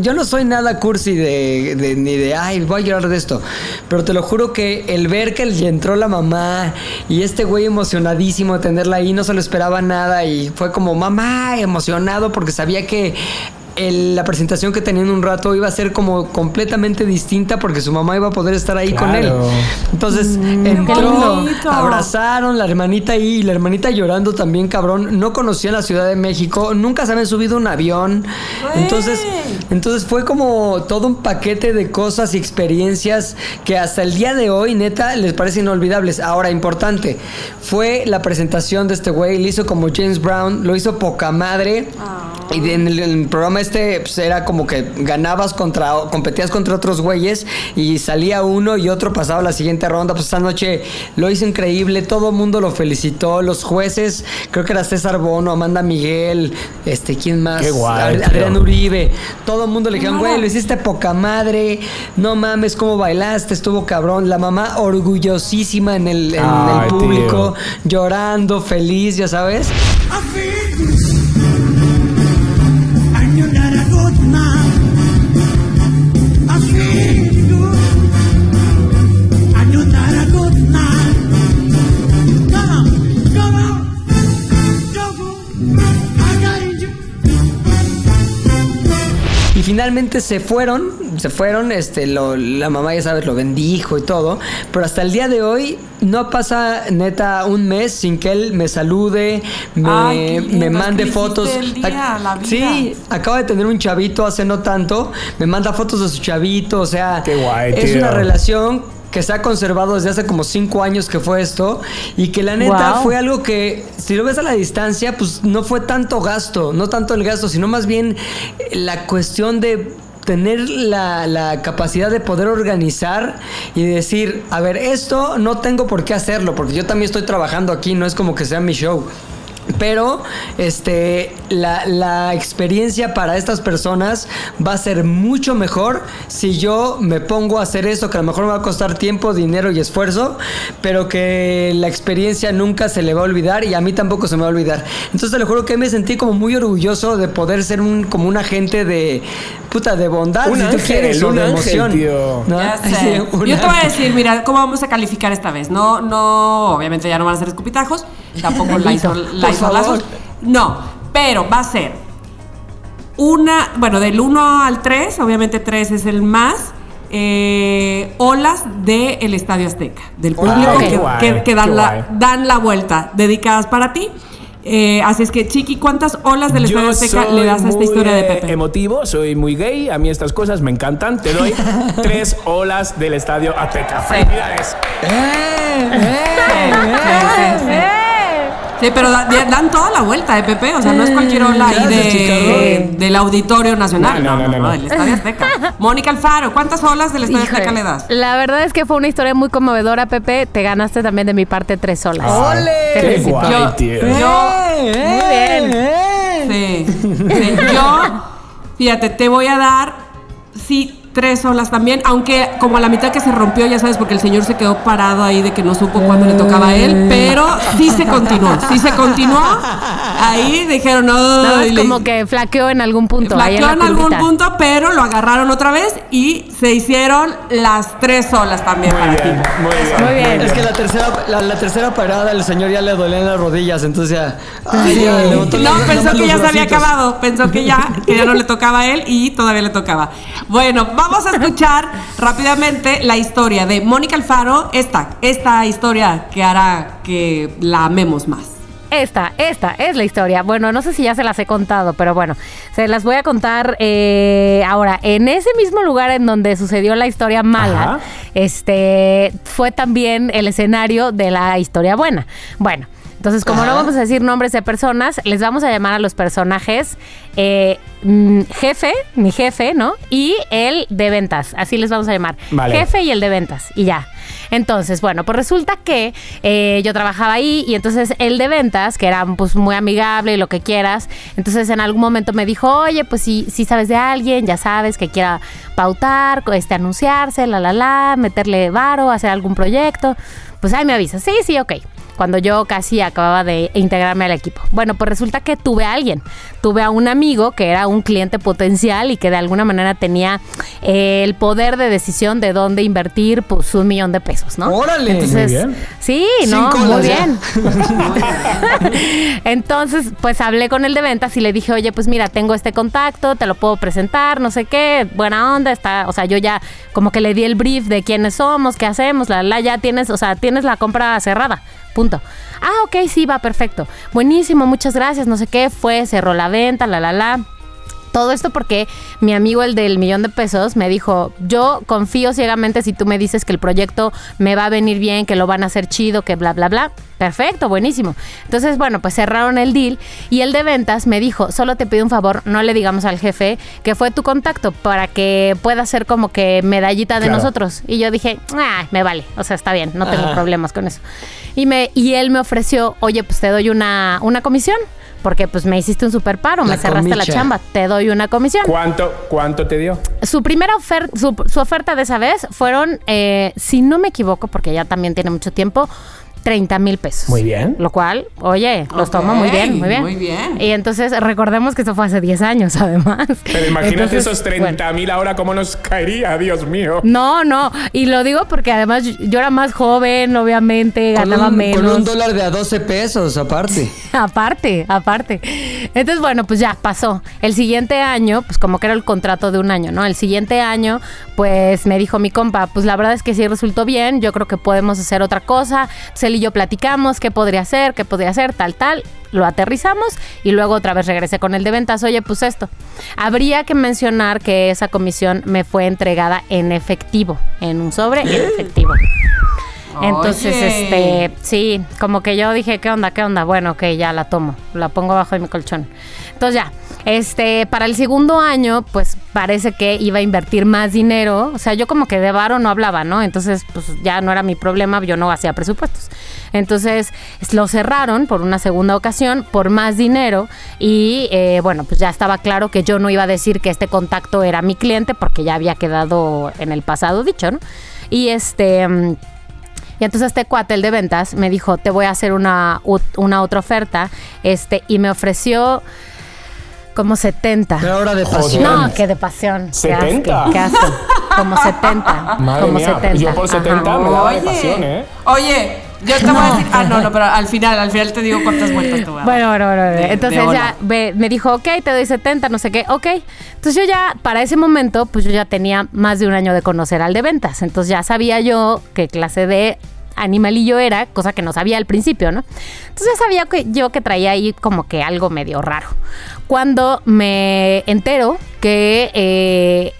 Yo no soy nada cursi de, ni de, ay, voy a llorar de esto. Pero te lo juro que el ver que entró la mamá y este güey emocionadísimo de tenerla ahí, no se lo esperaba nada y fue como, mamá, emocionado porque sabía que la presentación que tenían un rato iba a ser como completamente distinta porque su mamá iba a poder estar ahí con él. Entonces mm, entró, abrazaron la hermanita ahí y la hermanita llorando también, cabrón. No conocía la Ciudad de México, nunca se habían subido un avión. Entonces, entonces fue como todo un paquete de cosas y experiencias que hasta el día de hoy, neta, les parecen inolvidables. Ahora, importante, fue la presentación de este güey, lo hizo como James Brown, lo hizo poca madre. Ah. Y en el programa este pues, era como que ganabas contra, competías contra otros güeyes y salía uno y otro pasaba la siguiente ronda. Pues esta noche lo hizo increíble, todo el mundo lo felicitó, los jueces, creo que era César Bono, Amanda Miguel, este, ¿quién más? Adrián Uribe, todo el mundo le dijeron, güey, lo hiciste poca madre, no mames, cómo bailaste, estuvo cabrón. La mamá orgullosísima en el, público, llorando, feliz, ya sabes. Y finalmente se fueron, se fueron, este, la mamá ya sabes, lo bendijo y todo, pero hasta el día de hoy no pasa neta un mes sin que él me salude, me, me mande fotos. Sí, acaba de tener un chavito hace no tanto, me manda fotos de su chavito, o sea, es una relación que se ha conservado desde hace como cinco años que fue esto y que la neta fue algo que si lo ves a la distancia pues no fue tanto gasto, no tanto el gasto, sino más bien la cuestión de tener la, la, capacidad de poder organizar y decir, a ver, esto no tengo por qué hacerlo, porque yo también estoy trabajando aquí, no es como que sea mi show. Pero este, la, experiencia para estas personas va a ser mucho mejor si yo me pongo a hacer eso, que a lo mejor me va a costar tiempo, dinero y esfuerzo, pero que la experiencia nunca se le va a olvidar y a mí tampoco se me va a olvidar. Entonces te lo juro que me sentí como muy orgulloso de poder ser un, como un agente de, puta, de bondad, si tú quieres, o de emoción. yo te voy a decir, mira, ¿cómo vamos a calificar esta vez? No, no, obviamente ya no van a ser escupitajos tampoco la, hizo, No, pero va a ser una, bueno, del 1 al 3, obviamente 3 es el más. Eh, olas del Estadio Azteca, del público que, dan, la, dan la vuelta, dedicadas para ti. Eh, así es que, Chiqui, ¿cuántas olas del Estadio Azteca le das a esta historia de Pepe? Emotivo, soy muy gay, a mí estas cosas me encantan. Te doy tres olas del Estadio Azteca. ¡Felicidades! ¡Eh! ¡Eh! Sí, pero dan toda la vuelta de Pepe, o sea, no es cualquier ola ahí de, del Auditorio Nacional, no, no, no, no, del Estadio Azteca. Mónica Alfaro, ¿cuántas olas del Estadio Azteca le das? La verdad es que fue una historia muy conmovedora, Pepe. Te ganaste también de mi parte tres olas. ¡Ole! ¡Qué guay, tío! Yo, muy bien. Sí, sí. Yo, fíjate, te voy a dar, sí, tres olas también, aunque como a la mitad que se rompió, ya sabes, porque el señor se quedó parado ahí de que no supo cuándo le tocaba a él, pero sí se continuó, sí se continuó. Ahí dijeron, no, es como que flaqueó en algún punto. Flaqueó en, algún punto, pero lo agarraron otra vez y se hicieron las tres olas también muy bien, Muy bien. Es que la tercera, la, tercera parada el señor ya le dolían las rodillas, entonces ya. no, pensó que ya se había acabado, pensó que ya, que ya no le tocaba a él y todavía le tocaba. Bueno, vamos a escuchar rápidamente la historia de Mónica Alfaro, esta, esta historia que hará que la amemos más. Esta, esta es la historia. Bueno, no sé si ya se las he contado, pero bueno, se las voy a contar eh, ahora. En ese mismo lugar en donde sucedió la historia mala, este fue también el escenario de la historia buena. Bueno. Entonces, como no vamos a decir nombres de personas, les vamos a llamar a los personajes eh, mm, jefe, mi jefe, ¿no? Y el de ventas, así les vamos a llamar. Vale. Jefe y el de ventas, y ya. Entonces, bueno, pues resulta que eh, yo trabajaba ahí y entonces el de ventas, que era pues muy amigable y lo que quieras, entonces en algún momento me dijo, oye, pues si, si sabes de alguien, ya sabes que quiera pautar, este, anunciarse, la, la, la, meterle varo, hacer algún proyecto, pues ahí me avisa, sí, sí, ok cuando yo casi acababa de integrarme al equipo. Bueno, pues resulta que tuve a alguien, tuve a un amigo que era un cliente potencial y que de alguna manera tenía eh, el poder de decisión de dónde invertir pues un millón de pesos, ¿no? ¡Órale! Entonces, Muy bien. sí, no, muy bien. Entonces, pues hablé con el de ventas y le dije, oye, pues mira, tengo este contacto, te lo puedo presentar, no sé qué, buena onda, está, o sea, yo ya como que le di el brief de quiénes somos, qué hacemos, la, la, ya tienes, o sea, tienes la compra cerrada, punto. Ah, ok, sí, va, perfecto. Buenísimo, muchas gracias, no sé qué, fue, cerró la venta, la, la, la. Todo esto porque mi amigo, el del millón de pesos, me dijo, yo confío ciegamente si tú me dices que el proyecto me va a venir bien, que lo van a hacer chido, que bla, bla, bla. Perfecto, buenísimo. Entonces, bueno, pues cerraron el deal y el de ventas me dijo, solo te pido un favor, no le digamos al jefe que fue tu contacto para que pueda ser como que medallita de Claro. nosotros. Y yo dije, ah, me vale, o sea, está bien, no tengo problemas con eso. Y, me, y él me ofreció, oye, pues te doy una, una comisión. Porque pues me hiciste un super paro, La me cerraste la chamba, te doy una comisión. ¿Cuánto, ¿Cuánto te dio? Su primera oferta, su, su oferta de esa vez fueron, eh, si no me equivoco, porque ya también tiene mucho tiempo, 30 mil pesos. Muy bien. Lo cual, oye, los Ok, tomo muy bien, muy bien. muy bien. Y entonces recordemos que eso fue hace 10 años, además. Pero imagínate Entonces, esos bueno. 30 mil ahora, ¿cómo nos caería? Dios mío. No, no, y lo digo porque además yo- era más joven, obviamente, Con ganaba un, menos. con un dólar de a 12 pesos, aparte. aparte, aparte. Entonces, bueno, pues ya pasó. El siguiente año, pues como que era el contrato de un año, ¿no? El siguiente año, pues me dijo mi compa, pues la verdad es que sí resultó bien, yo creo que podemos hacer otra cosa. Entonces él y yo platicamos qué podría hacer, qué podría hacer, tal, tal. Lo aterrizamos y luego otra vez regresé con el de ventas. Oye, pues esto. Habría que mencionar que esa comisión me fue entregada en efectivo, en un sobre en efectivo. Entonces, Oye. este, sí, como que yo dije, ¿qué onda? ¿Qué onda? Bueno, ok, ya la tomo, la pongo abajo de mi colchón. Entonces ya, este, para el segundo año, pues parece que iba a invertir más dinero. O sea, yo como que de varo no hablaba, ¿no? Entonces, pues ya no era mi problema, yo no hacía presupuestos. Entonces, lo cerraron por una segunda ocasión, por más dinero. Y eh, bueno, pues ya estaba claro que yo no iba a decir que este contacto era mi cliente, porque ya había quedado en el pasado dicho, ¿no? Y este. mm, y entonces este cuate, el de ventas, me dijo, te voy a hacer una, una otra oferta. Este, y me ofreció como 70. Pero ahora de Joder. pasión. No, que de pasión. Qué 70. asco, qué asco. Como 70. Madre como mía, 70. yo por 70 Ajá. me daba de pasión, ¿eh? Oye, yo te voy a decir. Ah, no, no, pero al final, al final te digo cuántas vueltas a dar. Bueno, bueno, bueno. De- de Entonces hola. ya ve- me dijo, ok, te doy 70, no sé qué, ok. Entonces yo ya, para ese momento, pues yo ya tenía más de un año de conocer al de ventas. Entonces ya sabía yo qué clase de animalillo era, cosa que no sabía al principio, ¿no? Entonces ya sabía que yo que traía ahí como que algo medio raro. Cuando me entero que eh,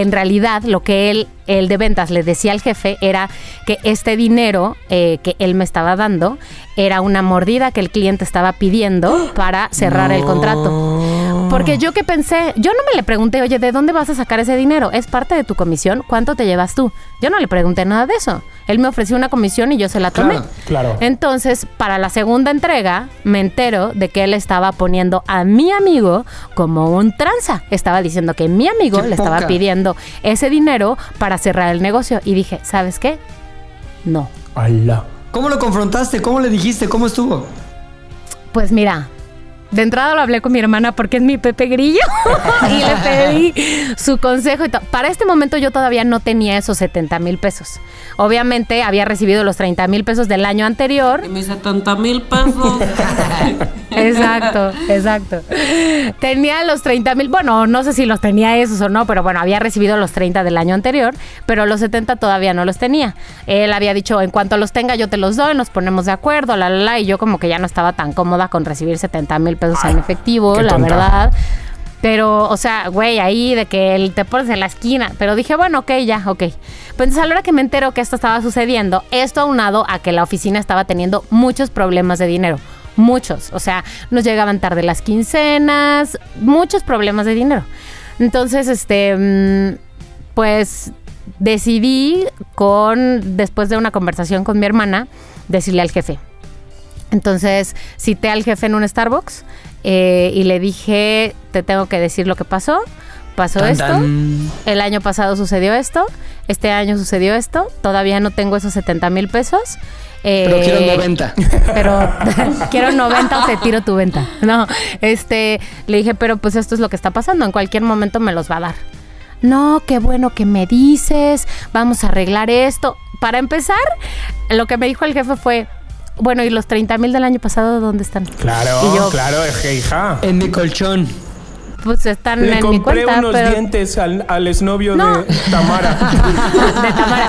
en realidad lo que él, el de ventas, le decía al jefe era que este dinero eh, que él me estaba dando era una mordida que el cliente estaba pidiendo para cerrar el contrato. Porque yo que pensé, yo no me le pregunté, oye, ¿de dónde vas a sacar ese dinero? ¿Es parte de tu comisión? ¿Cuánto te llevas tú? Yo no le pregunté nada de eso. Él me ofreció una comisión y yo se la tomé. Claro, claro. Entonces, para la segunda entrega, me entero de que él estaba poniendo a mi amigo como un tranza. Estaba diciendo que mi amigo Qué le estaba pidiendo ese dinero para cerrar el negocio. Y dije, ¿sabes qué? No. ¡Hala! ¿Cómo lo confrontaste? ¿Cómo le dijiste? ¿Cómo estuvo? Pues mira, de entrada lo hablé con mi hermana porque es mi Pepe Grillo y le pedí su consejo y. Para este momento yo todavía no tenía esos 70 mil pesos. Obviamente había recibido los 30 mil pesos del año anterior. Y mis 70 mil pesos. Exacto, exacto. Tenía los 30 mil, bueno, no sé si los tenía esos o no, pero bueno, había recibido los 30 del año anterior, pero los 70 todavía no los tenía. Él había dicho, en cuanto los tenga yo te los doy, nos ponemos de acuerdo, la, la, la, y yo como que ya no estaba tan cómoda con recibir 70 mil pesos Ay, en efectivo, la tonta. verdad. Pero, o sea, güey, ahí de que el- te pones en la esquina. Pero dije, bueno, ok, ya, ok. Pues entonces a la hora que me entero que esto estaba sucediendo, esto aunado a que la oficina estaba teniendo muchos problemas de dinero. Muchos. O sea, nos llegaban tarde las quincenas, muchos problemas de dinero. Entonces, este, mm, pues decidí con, después de una conversación con mi hermana, decirle al jefe. Entonces cité al jefe en un Starbucks eh, y le dije, te tengo que decir lo que pasó. Pasó Tan, esto. tan. El año pasado sucedió esto. Este año sucedió esto. Todavía no tengo esos 70 mil pesos. Pero Eh, quiero 90. Pero quiero 90 o te tiro tu venta. No, este, le dije, pero pues esto es lo que está pasando. En cualquier momento me los va a dar. No, qué bueno que me dices. Vamos a arreglar esto. Para empezar, lo que me dijo el jefe fue, bueno, ¿y los 30 mil del año pasado dónde están? Claro, Y yo, claro, es que hija. En mi colchón. Pues están Le en mi compré cuenta, unos pero dientes al, al exnovio No. de Tamara. de Tamara.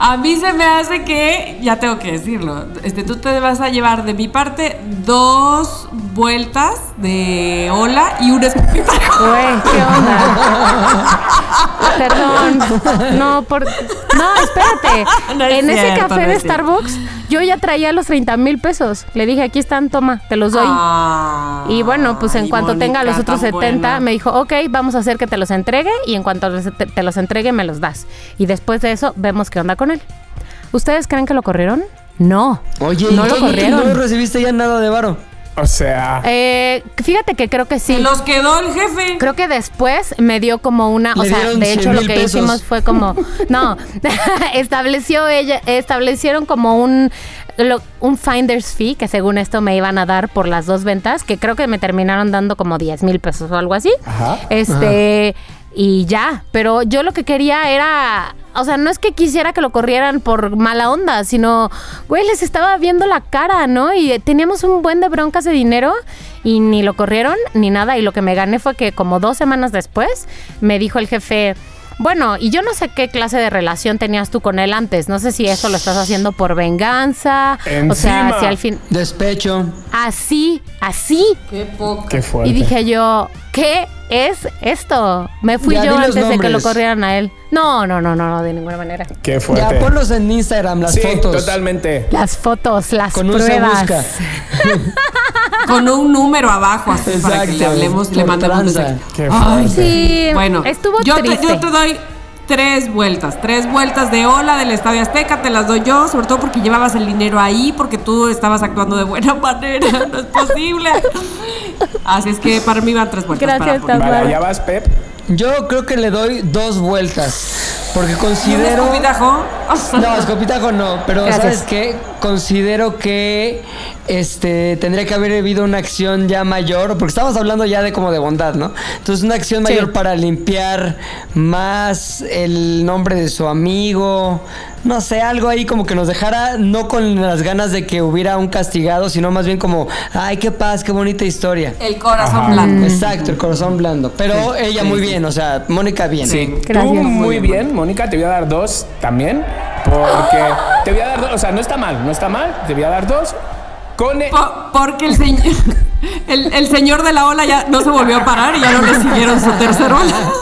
A mí se me hace que, ya tengo que decirlo, este, tú te vas a llevar de mi parte dos vueltas de hola y un escupitajo. Güey, ¿qué onda? Perdón. No, por. No, espérate. No es en ese café no de es. Starbucks, yo ya traía los 30 mil pesos. Le dije, aquí están, toma, te los doy. Ah, y bueno, pues en cuanto tenga los otros tan 70, buena. me dijo, ok, vamos a hacer que te los entregue y en cuanto te los entregue, me los das. Y después de eso, vemos qué onda con él. ¿Ustedes creen que lo corrieron? No. Oye, no ¿y lo corrieron. ¿No recibiste ya nada de varo? O sea, Eh, fíjate que creo que sí. Se los quedó el jefe. Creo que después me dio como una, o sea, de hecho 100 lo que pesos. hicimos fue como, no, estableció ella, establecieron como un, lo- un finder's fee que según esto me iban a dar por las dos ventas, que creo que me terminaron dando como 10 mil pesos o algo así. Ajá. Este, y ya, pero yo lo que quería era, o sea, no es que quisiera que lo corrieran por mala onda, sino, güey, les estaba viendo la cara, ¿no? Y teníamos un buen de broncas de dinero y ni lo corrieron ni nada. Y lo que me gané fue que como dos semanas después me dijo el jefe, bueno, y yo no sé qué clase de relación tenías tú con él antes. No sé si eso lo estás haciendo por venganza. O sea, Encima. si al fin... Despecho. Así, así. Qué poco. qué fuerte. Y dije yo, ¿qué es esto? Me fui Ya, yo antes de que lo corrieran a él. No, no, no, no, no, de ninguna manera. Qué fuerte. Ya, ponlos en Instagram, las sí, fotos. totalmente. Las fotos, las Con un pruebas. busca. Con un número abajo así para que le hablemos y le mandemos un mensaje. Qué Ay, fuerte. Sí, Bueno, estuvo yo te, triste. yo te doy tres vueltas, tres vueltas de hola del Estadio Azteca, te las doy yo, sobre todo porque llevabas el dinero ahí, porque tú estabas actuando de buena manera, no es posible. Así es que para mí van tres vueltas. Gracias, para. Vale, allá vas, Pep. Yo creo que le doy dos vueltas. Porque ¿Y un considero. escupitajo? No, escopitajo no, pero Gracias. ¿sabes qué? Considero que este tendría que haber habido una acción ya mayor, porque estamos hablando ya de como de bondad, ¿no? Entonces una acción Sí. mayor para limpiar más el nombre de su amigo, no sé, algo ahí como que nos dejara no con las ganas de que hubiera un castigado, sino más bien como, ay, qué paz, qué bonita historia. El corazón Ajá. blando. Exacto, el corazón blando. Pero ella muy bien, o sea, Mónica bien. Sí, Gracias. tú muy bien, Mónica, te voy a dar dos también. Porque te voy a dar dos, o sea, no está mal, no está mal, te voy a dar dos. Con el- Po- porque el señor, el, el señor de la ola ya no se volvió a parar y ya no le siguieron su tercer ola.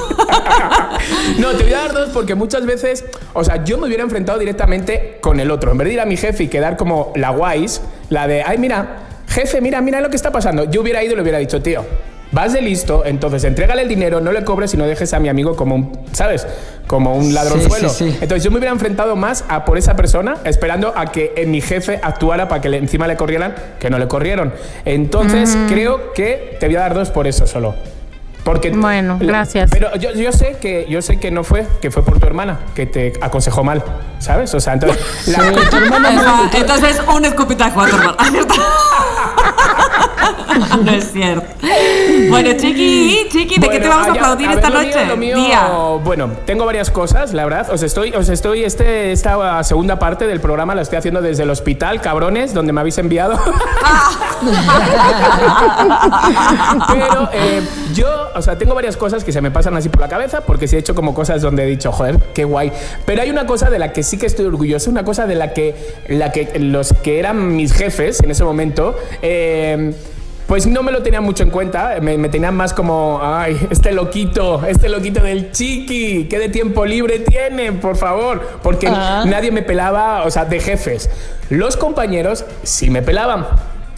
No, te voy a dar dos porque muchas veces, o sea, yo me hubiera enfrentado directamente con el otro. En vez de ir a mi jefe y quedar como la guays, la de, ay, mira, jefe, mira, mira lo que está pasando. Yo hubiera ido y le hubiera dicho, tío, vas de listo, entonces entrégale el dinero, no le cobres y no dejes a mi amigo como un, ¿sabes? Como un ladronzuelo. sí, sí. Entonces yo me hubiera enfrentado más a por esa persona, esperando a que eh, mi jefe actuara para que le- encima le corrieran, que no le corrieron. Entonces creo que te voy a dar dos por eso solo. Porque Bueno, la- gracias. Pero yo, yo sé que yo sé que no fue, que fue por tu hermana, que te aconsejó mal, ¿sabes? O sea, entonces la- Sí, tu hermana Ajá, Entonces, un escupitajo a tu hermano. ¿Ah? No es cierto. Bueno, Chiqui, Chiqui, ¿de qué te vamos a aplaudir a ver, esta lo mío- noche? lo mío, Día. bueno, tengo varias cosas, la verdad. Os estoy, os estoy, este, esta segunda parte del programa la estoy haciendo desde el hospital, cabrones, donde me habéis enviado. Pero eh, yo, o sea, tengo varias cosas que se me pasan así por la cabeza, porque sí he hecho como cosas donde he dicho, joder, qué guay. Pero hay una cosa de la que sí que estoy orgulloso, una cosa de la que, la que los que eran mis jefes en ese momento, eh, pues no me lo tenían mucho en cuenta, me, me tenían más como, ay, este loquito, este loquito del chiqui, ¿qué de tiempo libre tiene, por favor? Porque nadie me pelaba, o sea, de jefes. Los compañeros sí me pelaban.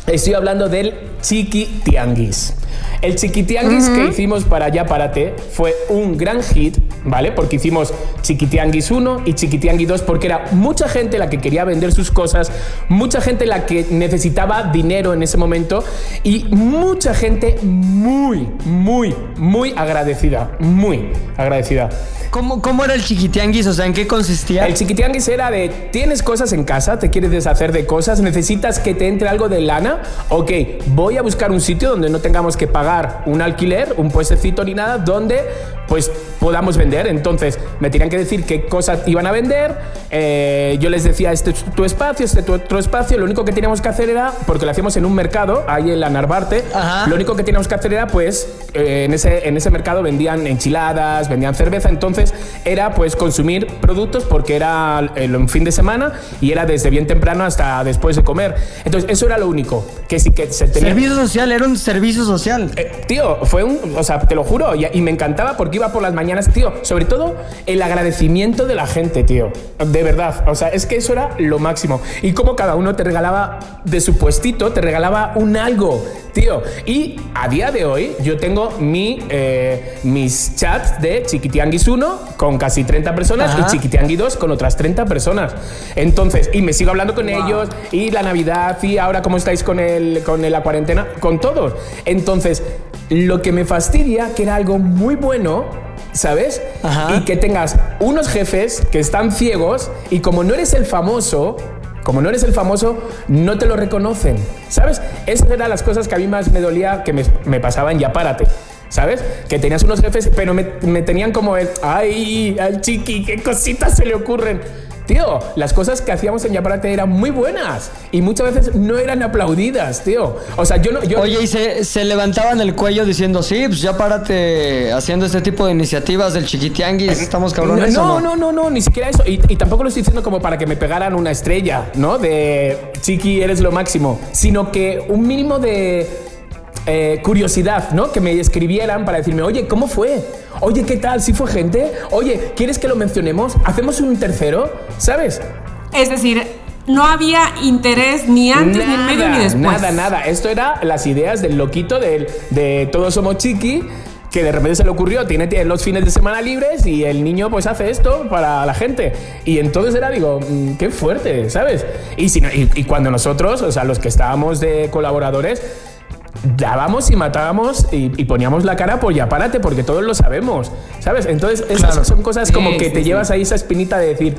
Estoy hablando del Chiqui Tianguis. El Chiquitianguis que hicimos para Ya Párate fue un gran hit, ¿vale? Porque hicimos Chiquitianguis 1 y Chiquitianguis 2 porque era mucha gente la que quería vender sus cosas, mucha gente la que necesitaba dinero en ese momento y mucha gente muy, muy, muy agradecida, muy agradecida. ¿Cómo, ¿Cómo era el chiquitianguis? O sea, ¿en qué consistía? El chiquitianguis era de, tienes cosas en casa, te quieres deshacer de cosas, necesitas que te entre algo de lana, ok, voy a buscar un sitio donde no tengamos que pagar un alquiler, un puestecito ni nada, donde pues podamos vender. Entonces me tenían que decir qué cosas iban a vender. eh, yo les decía, este es tu espacio, este es tu otro espacio. Lo único que teníamos que hacer era, porque lo hacíamos en un mercado, ahí en la Narvarte, Ajá. lo único que teníamos que hacer era, pues, eh, en, ese, en ese mercado vendían enchiladas, vendían cerveza. Entonces era, pues, consumir productos porque era el, un fin de semana y era desde bien temprano hasta después de comer. Entonces eso era lo único. Que sí que se tenía... Servicio social, era un servicio social. Eh, tío, fue un. O sea, te lo juro, y, y me encantaba porque iba por las mañanas, tío. Sobre todo el agradecimiento de la gente, tío. De verdad. O sea, es que eso era lo máximo. Y como cada uno te regalaba de su puestito, te regalaba un algo, tío. Y a día de hoy, yo tengo mi, eh, mis chats de Chiquitianguis 1 con casi 30 personas Ajá. y Chiquitianguis 2 con otras 30 personas. Entonces, y me sigo hablando con ellos, y la Navidad, y ahora cómo estáis con, el, con la cuarentena, con todos. Entonces, lo que me fastidia, que era algo muy bueno, ¿sabes? Ajá. Y que tengas unos jefes que están ciegos y como no eres el famoso, como no eres el famoso, no te lo reconocen, ¿sabes? Esas eran las cosas que a mí más me dolía que me, me pasaban ya párate. ¿Sabes? Que tenías unos jefes, pero me, me tenían como el, ay, al chiqui, qué cositas se le ocurren. Tío, las cosas que hacíamos en Yaparate eran muy buenas y muchas veces no eran aplaudidas, tío. O sea, yo no. Yo, Oye, y se, se levantaban el cuello diciendo, sí, pues ya párate haciendo este tipo de iniciativas del chiquitianguis, estamos cabrones no, o no, no, no, ni siquiera eso. Y, y tampoco lo estoy diciendo como para que me pegaran una estrella, ¿no? De Chiqui, eres lo máximo. Sino que un mínimo de eh, curiosidad, ¿no? Que me escribieran para decirme, oye, ¿cómo fue? Oye, ¿qué tal? ¿Sí fue gente? Oye, ¿quieres que lo mencionemos? ¿Hacemos un tercero? ¿Sabes? Es decir, no había interés ni antes, ni en medio, ni después. Nada, nada. Esto era las ideas del loquito del, de Todos somos chiqui. Que de repente se le ocurrió, tiene tiene los fines de semana libres y el niño pues hace esto para la gente. Y entonces era, digo, mm, qué fuerte, ¿sabes? Y, si no- y, y cuando nosotros, o sea, los que estábamos de colaboradores, dábamos y matábamos y, y poníamos la cara por ya párate, porque todos lo sabemos, ¿sabes? Entonces, esas Claro. son cosas como Sí, que sí, te sí. llevas ahí esa espinita de decir,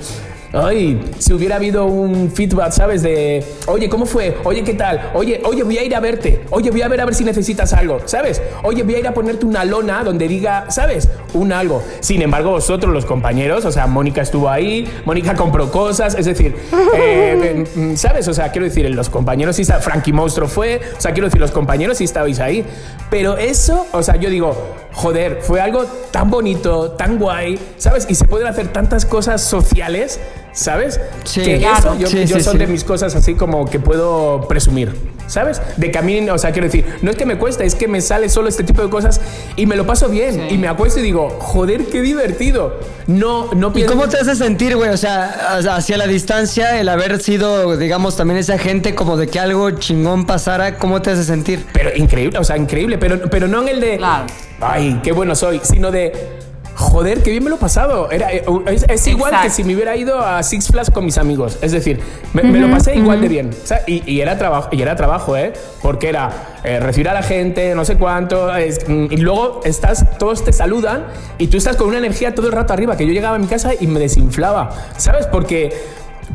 ay, si hubiera habido un feedback, ¿sabes? De, oye, ¿cómo fue? Oye, ¿qué tal? Oye, oye, voy a ir a verte. Oye, voy a ver a ver si necesitas algo, ¿sabes? Oye, voy a ir a ponerte una lona donde diga, ¿sabes? Un algo. Sin embargo, vosotros, los compañeros, o sea, Mónica estuvo ahí, Mónica compró cosas, es decir, eh, mm, ¿sabes? O sea, quiero decir, los compañeros sí está, Frankie Monstruo fue, o sea, quiero decir, los compañeros sí estabais ahí. Pero eso, o sea, yo digo, joder, fue algo tan bonito, tan guay, ¿sabes? Y se pueden hacer tantas cosas sociales, ¿sabes? Sí. que Claro. eso yo, Sí, yo sí, son de mis cosas así como que puedo presumir, ¿sabes? De mí, o sea, quiero decir, no es que me cuesta, es que me sale solo este tipo de cosas y me lo paso bien y me acuesto y digo, joder, qué divertido. No, no ¿Y pienso. cómo te hace sentir, güey? O sea, hacia la distancia, el haber sido, digamos, también esa gente como de que algo chingón pasara, ¿cómo te hace sentir? Pero increíble, o sea, increíble, pero, pero no en el de. Claro. Ay, qué bueno soy, sino de. Joder, qué bien me lo he pasado. Era, eh, es, es igual Exacto. que si me hubiera ido a Six Flags con mis amigos. Es decir, me, me lo pasé igual de bien. O sea, y, y era trabajo, y era trabajo, ¿eh? Porque era eh, recibir a la gente, no sé cuánto. es- mm, y luego estás, todos te saludan y tú estás con una energía todo el rato arriba. Que yo llegaba a mi casa y me desinflaba. ¿Sabes? Porque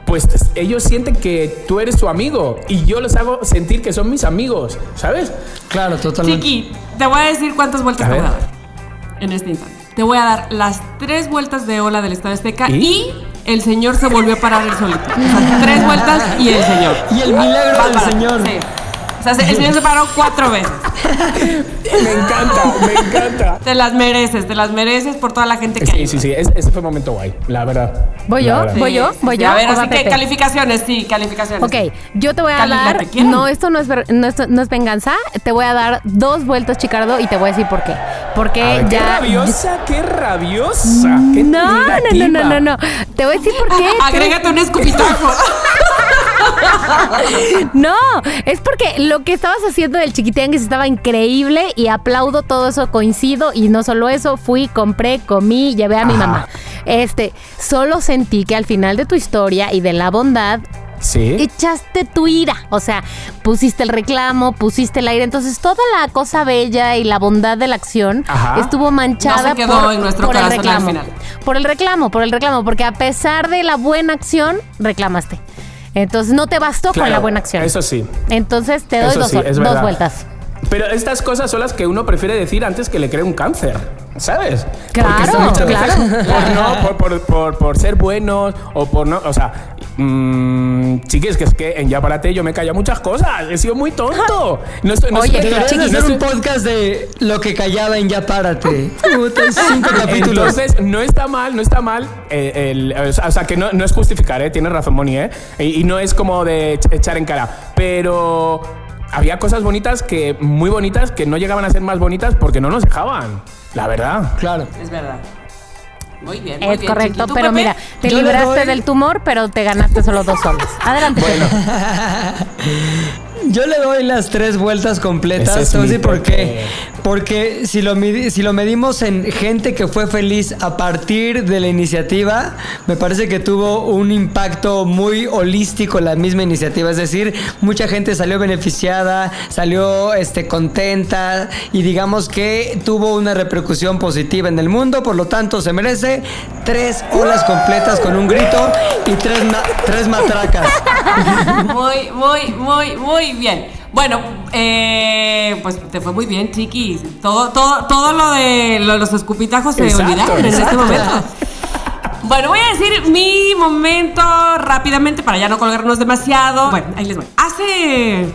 pues ellos sienten que tú eres su amigo y yo los hago sentir que son mis amigos, ¿sabes? Claro, totalmente. Chiqui, te voy a decir cuántas vueltas A te voy a ver. dar en este instante. Te voy a dar las tres vueltas de ola del Estado Azteca ¿Y? y, el señor se volvió a parar el solito. O sea, tres vueltas y el señor. Y el milagro del señor. Sí. Sea, el señor se paró cuatro veces. Me encanta, me encanta. Te las mereces, te las mereces por toda la gente que Sí, hay. sí, sí, ese, ese fue un momento guay, la verdad. ¿Voy La yo? verdad. ¿Voy yo? ¿Voy yo? A ver, ¿O va así que Pepe? calificaciones, sí, calificaciones. Ok, yo te voy a dar. No, esto no es, ver- no, es, no es venganza. Te voy a dar dos vueltas, Chicardo, y te voy a decir por qué. Porque ver, qué ya. rabiosa, qué rabiosa. Qué No, no, no, no, no, no. Te voy a decir por qué. Te- Agrégate un escupitajo. No, es porque lo que estabas haciendo del chiquitianguis estaba increíble y aplaudo todo eso, coincido y no solo eso, fui, compré, comí, llevé a mi Ajá. mamá. Este, solo sentí que al final de tu historia y de la bondad Sí. echaste tu ira, o sea, pusiste el reclamo, pusiste el aire, entonces toda la cosa bella y la bondad de la acción Ajá. estuvo manchada No se quedó por, en nuestro por el corazón al reclamo. final. Por el reclamo, por el reclamo, porque a pesar de la buena acción, reclamaste. Entonces no te bastó con la buena acción. Eso sí. Entonces te doy Eso dos, sí, vueltas. Pero estas cosas son las que uno prefiere decir antes que le cree un cáncer. ¿Sabes? Claro, Porque muchas veces claro. Por, no, por, por- por- por ser buenos o por no. O sea, mmm, chiquis, que es que en Ya Párate yo me he callado muchas cosas. He sido muy tonto. No estoy, no Oye, chiquis, hacer un podcast de lo que callaba en Ya Párate. Cinco capítulos. Entonces, no está mal, no está mal. eh, el- o sea, que no, no es justificar, ¿eh? Tienes razón, Moni, ¿eh? Y, y no es como de ech- echar en cara. Pero había cosas bonitas que, muy bonitas, que no llegaban a ser más bonitas porque no nos dejaban. La verdad. Claro. Es verdad. Muy bien. muy Es bien, correcto, Chiqui. ¿Tú, pero Pepe? mira, te Yo libraste doy- del tumor, pero te ganaste solo dos soles. Adelante. Bueno, Yo le doy las tres vueltas completas. Es por qué. Porque si lo, si lo medimos en gente que fue feliz a partir de la iniciativa, me parece que tuvo un impacto muy holístico la misma iniciativa. Es decir, mucha gente salió beneficiada, salió este, contenta y digamos que tuvo una repercusión positiva en el mundo. Por lo tanto, se merece tres olas completas con un grito y tres, ma- tres matracas. Muy, muy, muy, muy bien. Bueno, eh, pues te fue muy bien, chiquis. Todo, todo, todo lo de lo- los escupitajos se Exacto, olvidaron en este momento. Bueno, voy a decir mi momento rápidamente para ya no colgarnos demasiado. Bueno, ahí les voy. Hace,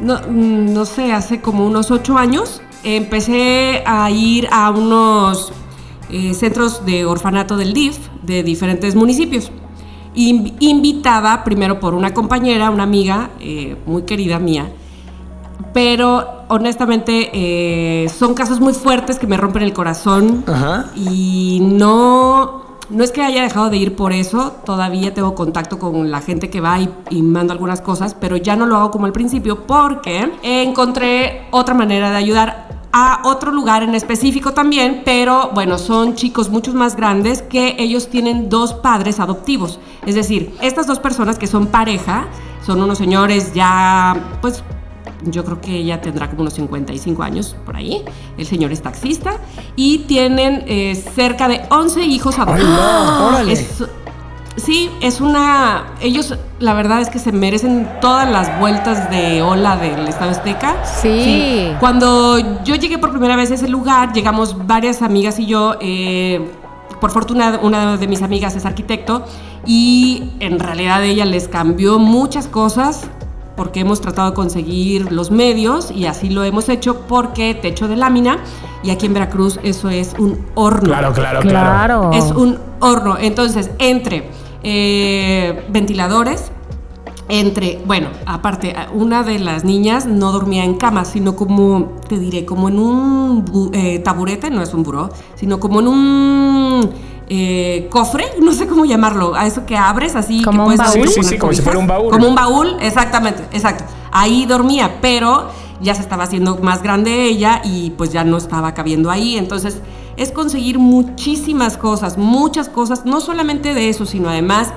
no, mm, no sé, hace como unos ocho años empecé a ir a unos eh, centros de orfanato del DIF de diferentes municipios. In- invitada primero por una compañera, una amiga eh, muy querida mía, pero honestamente eh, son casos muy fuertes que me rompen el corazón. Ajá. y no, no es que haya dejado de ir por eso, todavía tengo contacto con la gente que va y, y mando algunas cosas, pero ya no lo hago como al principio porque encontré otra manera de ayudar a otro lugar en específico también, pero bueno, son chicos mucho más grandes que ellos tienen dos padres adoptivos. Es decir, estas dos personas que son pareja, son unos señores ya, pues yo creo que ella tendrá como unos 55 años por ahí. El señor es taxista y tienen eh, cerca de 11 hijos adoptados. órale. Es- sí, es una. Ellos, la verdad es que se merecen todas las vueltas de ola del Estado Azteca. Sí. Cuando yo llegué por primera vez a ese lugar, llegamos varias amigas y yo. eh, por fortuna, una de mis amigas es arquitecto y en realidad ella les cambió muchas cosas porque hemos tratado de conseguir los medios y así lo hemos hecho porque techo de lámina y aquí en Veracruz eso es un horno. claro, claro, claro. Claro. Es un horno. Entonces, entre eh, ventiladores, entre, bueno, aparte, una de las niñas no dormía en cama, sino como, te diré, como en un eh, taburete, no es un buró, sino como en un eh, cofre, no sé cómo llamarlo, a eso que abres así. ¿Como que un puedes baúl? Sí, sí, sí, como si fuera un baúl. Como un baúl, exactamente, exacto. Ahí dormía, pero ya se estaba haciendo más grande ella y pues ya no estaba cabiendo ahí. Entonces es conseguir muchísimas cosas, muchas cosas, no solamente de eso, sino además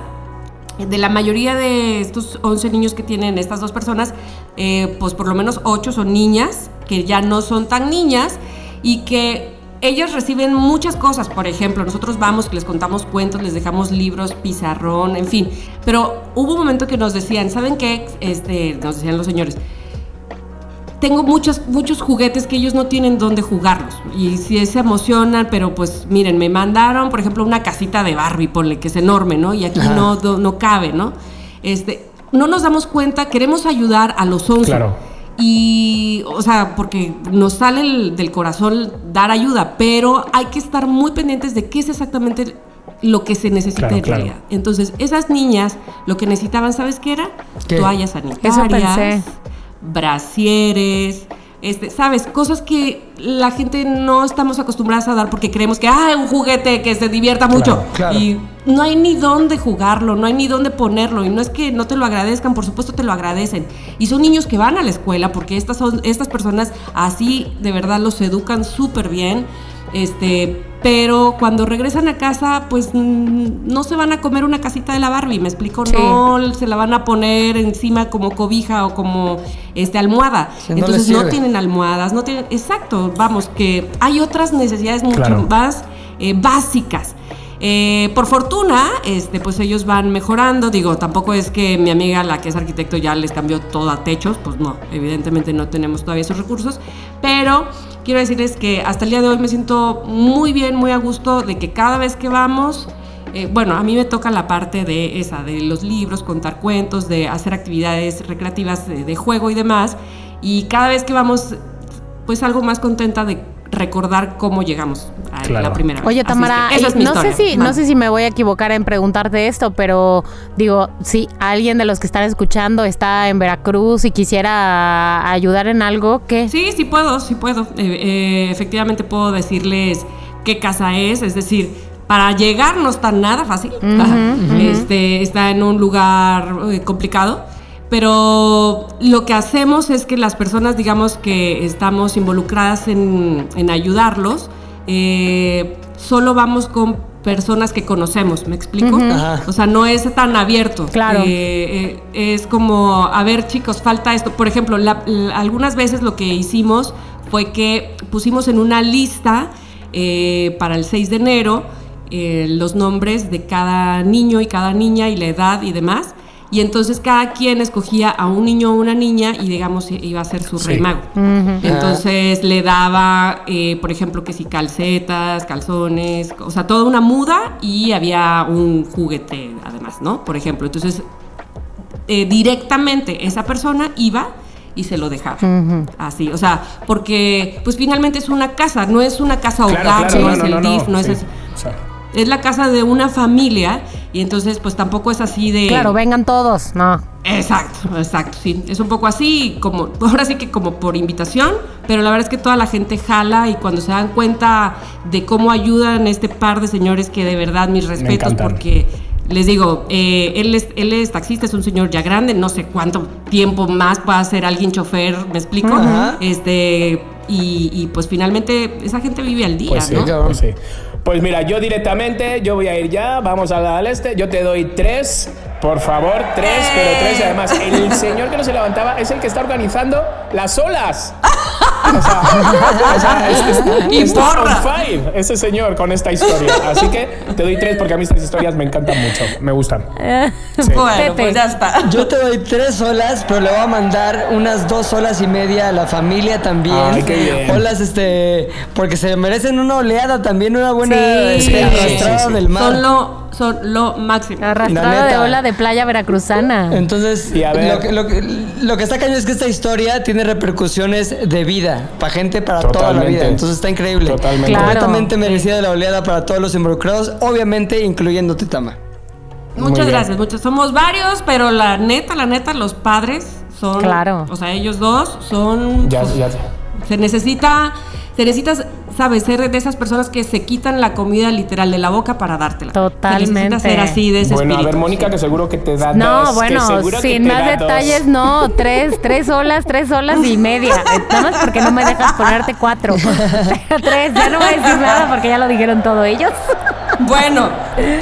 de la mayoría de estos 11 niños que tienen estas dos personas, eh, pues por lo menos 8 son niñas, que ya no son tan niñas y que ellas reciben muchas cosas. Por ejemplo, nosotros vamos, les contamos cuentos, les dejamos libros, pizarrón, en fin. Pero hubo un momento que nos decían, ¿saben qué? Este, nos decían los señores, tengo muchos, muchos juguetes que ellos no tienen dónde jugarlos. Y sí se emocionan, pero pues miren, me mandaron, por ejemplo, una casita de Barbie, ponle que es enorme, ¿no? Y aquí no, no, no cabe, ¿no? Este, no nos damos cuenta, queremos ayudar a los 11. Claro. y, o sea, porque nos sale el- del corazón dar ayuda, pero hay que estar muy pendientes de qué es exactamente lo que se necesita Claro, en claro. realidad. Entonces, esas niñas lo que necesitaban, ¿sabes qué era? ¿Qué? Toallas Eso sanitarias, pensé. Brasieres, este, ¿sabes? Cosas que la gente no estamos acostumbradas a dar porque creemos que, ah, un juguete que se divierta mucho. claro. Y no hay ni dónde jugarlo, no hay ni dónde ponerlo. Y no es que no te lo agradezcan, por supuesto te lo agradecen. Y son niños que van a la escuela porque estas, son, estas personas así de verdad los educan súper bien. Este, pero cuando regresan a casa, pues no se van a comer una casita de la Barbie, ¿me explico? Sí. No se la van a poner encima como cobija o como este almohada. No Entonces no, tienen almohadas, no tienen. Exacto, vamos, que hay otras necesidades mucho Claro. más eh, básicas. Eh, por fortuna, este, pues ellos van mejorando. Digo, tampoco es que mi amiga, la que es arquitecto, ya les cambió todo a techos. Pues no, evidentemente no tenemos todavía esos recursos. Pero quiero decirles que hasta el día de hoy me siento muy bien, muy a gusto de que cada vez que vamos, eh, bueno, a mí me toca la parte de esa, de los libros, contar cuentos, de hacer actividades recreativas de, de juego y demás. Y cada vez que vamos, pues algo más contenta de recordar cómo llegamos a Claro. la primera vez. Oye, es Tamara, que es no, sé si, no sé si me voy a equivocar en preguntarte esto, pero digo, si alguien de los que están escuchando está en Veracruz y quisiera ayudar en algo, ¿qué? Sí, sí puedo, sí puedo. Eh, eh, efectivamente puedo decirles qué casa es, es decir, para llegar no está nada fácil. este, está en un lugar eh, complicado. Pero lo que hacemos es que las personas, digamos, que estamos involucradas en, en ayudarlos, eh, solo vamos con personas que conocemos, ¿me explico? Ajá. O sea, no es tan abierto. Claro. Eh, eh, es como, a ver chicos, falta esto. Por ejemplo, la- la- algunas veces lo que hicimos fue que pusimos en una lista eh, para el 6 de enero eh, los nombres de cada niño y cada niña y la edad y demás. Y entonces cada quien escogía a un niño o una niña y digamos iba a ser su Sí. rey mago. Entonces le daba, eh, por ejemplo, que si calcetas, calzones, o sea, toda una muda y había un juguete además, ¿no? Por ejemplo, entonces eh, directamente esa persona iba y se lo dejaba. Así, o sea, porque pues finalmente es una casa, no es una casa hogar, Claro, claro, no, no, es no, el no, no, DIF, no es sí. así. O sea, Es la casa de una familia y entonces pues tampoco es así de... Claro, vengan todos, no. Exacto, exacto, sí. Es un poco así, como, ahora sí que como por invitación, pero la verdad es que toda la gente jala y cuando se dan cuenta de cómo ayudan este par de señores que de verdad mis respetos porque les digo, eh, él, es, él es taxista, es un señor ya grande, no sé cuánto tiempo más pueda ser alguien chofer, ¿me explico? Ajá. Este, y, y, pues finalmente esa gente vive al día, Pues sí, ¿no? pues sí. Pues mira, yo directamente, yo voy a ir ya, vamos al, al este, yo te doy tres, por favor, tres, pero tres, y además, el señor que no se levantaba es el que está organizando las olas. O sea, o sea, es- es- Y está on porra. fire ese señor con esta historia. Así que te doy tres porque a mí estas historias me encantan mucho, me gustan. Sí. Bueno, Pepe. pues ya está. Yo te doy tres olas, pero le voy a mandar unas dos olas y media a la familia también. Ay, qué bien. Olas, este, porque se merecen una oleada también, una buena Sí. este, arrastrada sí, sí. del mar. Son lo, son lo máximo. Arrastrada de ola de playa veracruzana. Entonces, Y a ver. lo, que, lo, que, lo que está cañón es que esta historia tiene repercusiones de vida, para gente para toda la vida. Entonces está increíble. Totalmente. Claro. Completamente merecida la oleada para todos los involucrados, obviamente incluyéndote, Tama. Muy Muchas gracias, muchos. Somos varios, pero la neta, la neta, los padres son. Claro. O sea, ellos dos son. Ya, pues, ya. Se necesita. Se necesita, sabes, ser de esas personas que se quitan la comida literal de la boca para dártela. Totalmente. ser así de ese Bueno, a ver, Mónica, que seguro que te da No, dos. bueno, que sin más dos. detalles, no, tres, tres olas, tres olas y media. Eh, Nada más porque no me dejas ponerte cuatro. tres, ya no voy a decir nada porque ya lo dijeron todo ellos. Bueno,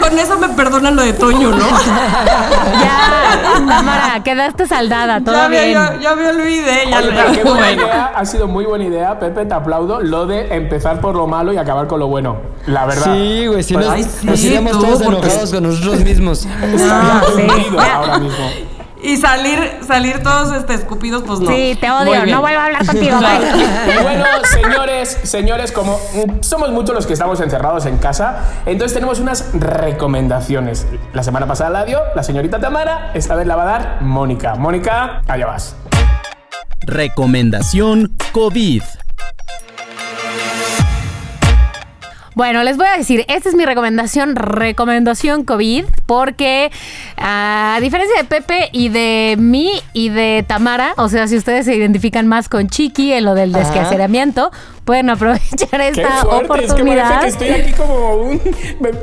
con eso me perdonan lo de Toño, ¿no? ya, Tamara, quedaste saldada, todo ya, me, bien. ya, ya me olvidé. Ya Oye, pero qué buena idea, ha sido muy buena idea, Pepe, te aplaudo, lo de empezar por lo malo y acabar con lo bueno. La verdad. Sí, güey, si Pues, nos, Ay, sí, nos iríamos tú, todos porque- enojados con nosotros mismos. Hundido ahora mismo. Y salir, salir todos este, escupidos, pues no. Sí, te odio, no vuelvo a hablar contigo. Bye. Bueno, señores, señores, como mm, somos muchos los que estamos encerrados en casa, entonces tenemos unas recomendaciones. La semana pasada la dio la señorita Tamara, esta vez la va a dar Mónica. Mónica, allá vas. Recomendación COVID. Bueno, les voy a decir, esta es mi recomendación, recomendación COVID, porque a diferencia de Pepe y de mí y de Tamara, o sea, si ustedes se identifican más con Chiqui en lo del desquaceramiento, pueden aprovechar Qué esta fuerte, es que oportunidad. parece que estoy aquí como un...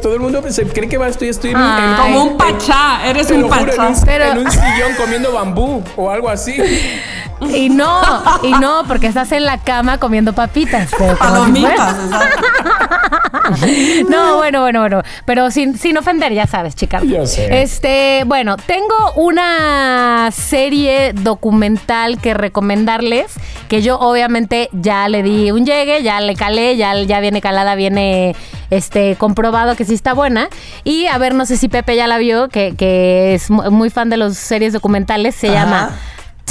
Todo el mundo se cree que va, estoy, estoy en en- Como un pachá, eres un juro, en pachá. un, Pero- en un sillón comiendo bambú o algo así. Y no, y no, porque estás en la cama comiendo papitas. pero si Palomitas, exacto. No, bueno, bueno, bueno. Pero sin, sin ofender, ya sabes, chicas. Yo sé. Este, bueno, tengo una serie documental que recomendarles. Que yo obviamente ya le di un llegue, ya le calé, ya, ya viene calada, viene este comprobado que sí está buena. Y a ver, no sé si Pepe ya la vio, que, que es mu- muy fan de las series documentales. Se llama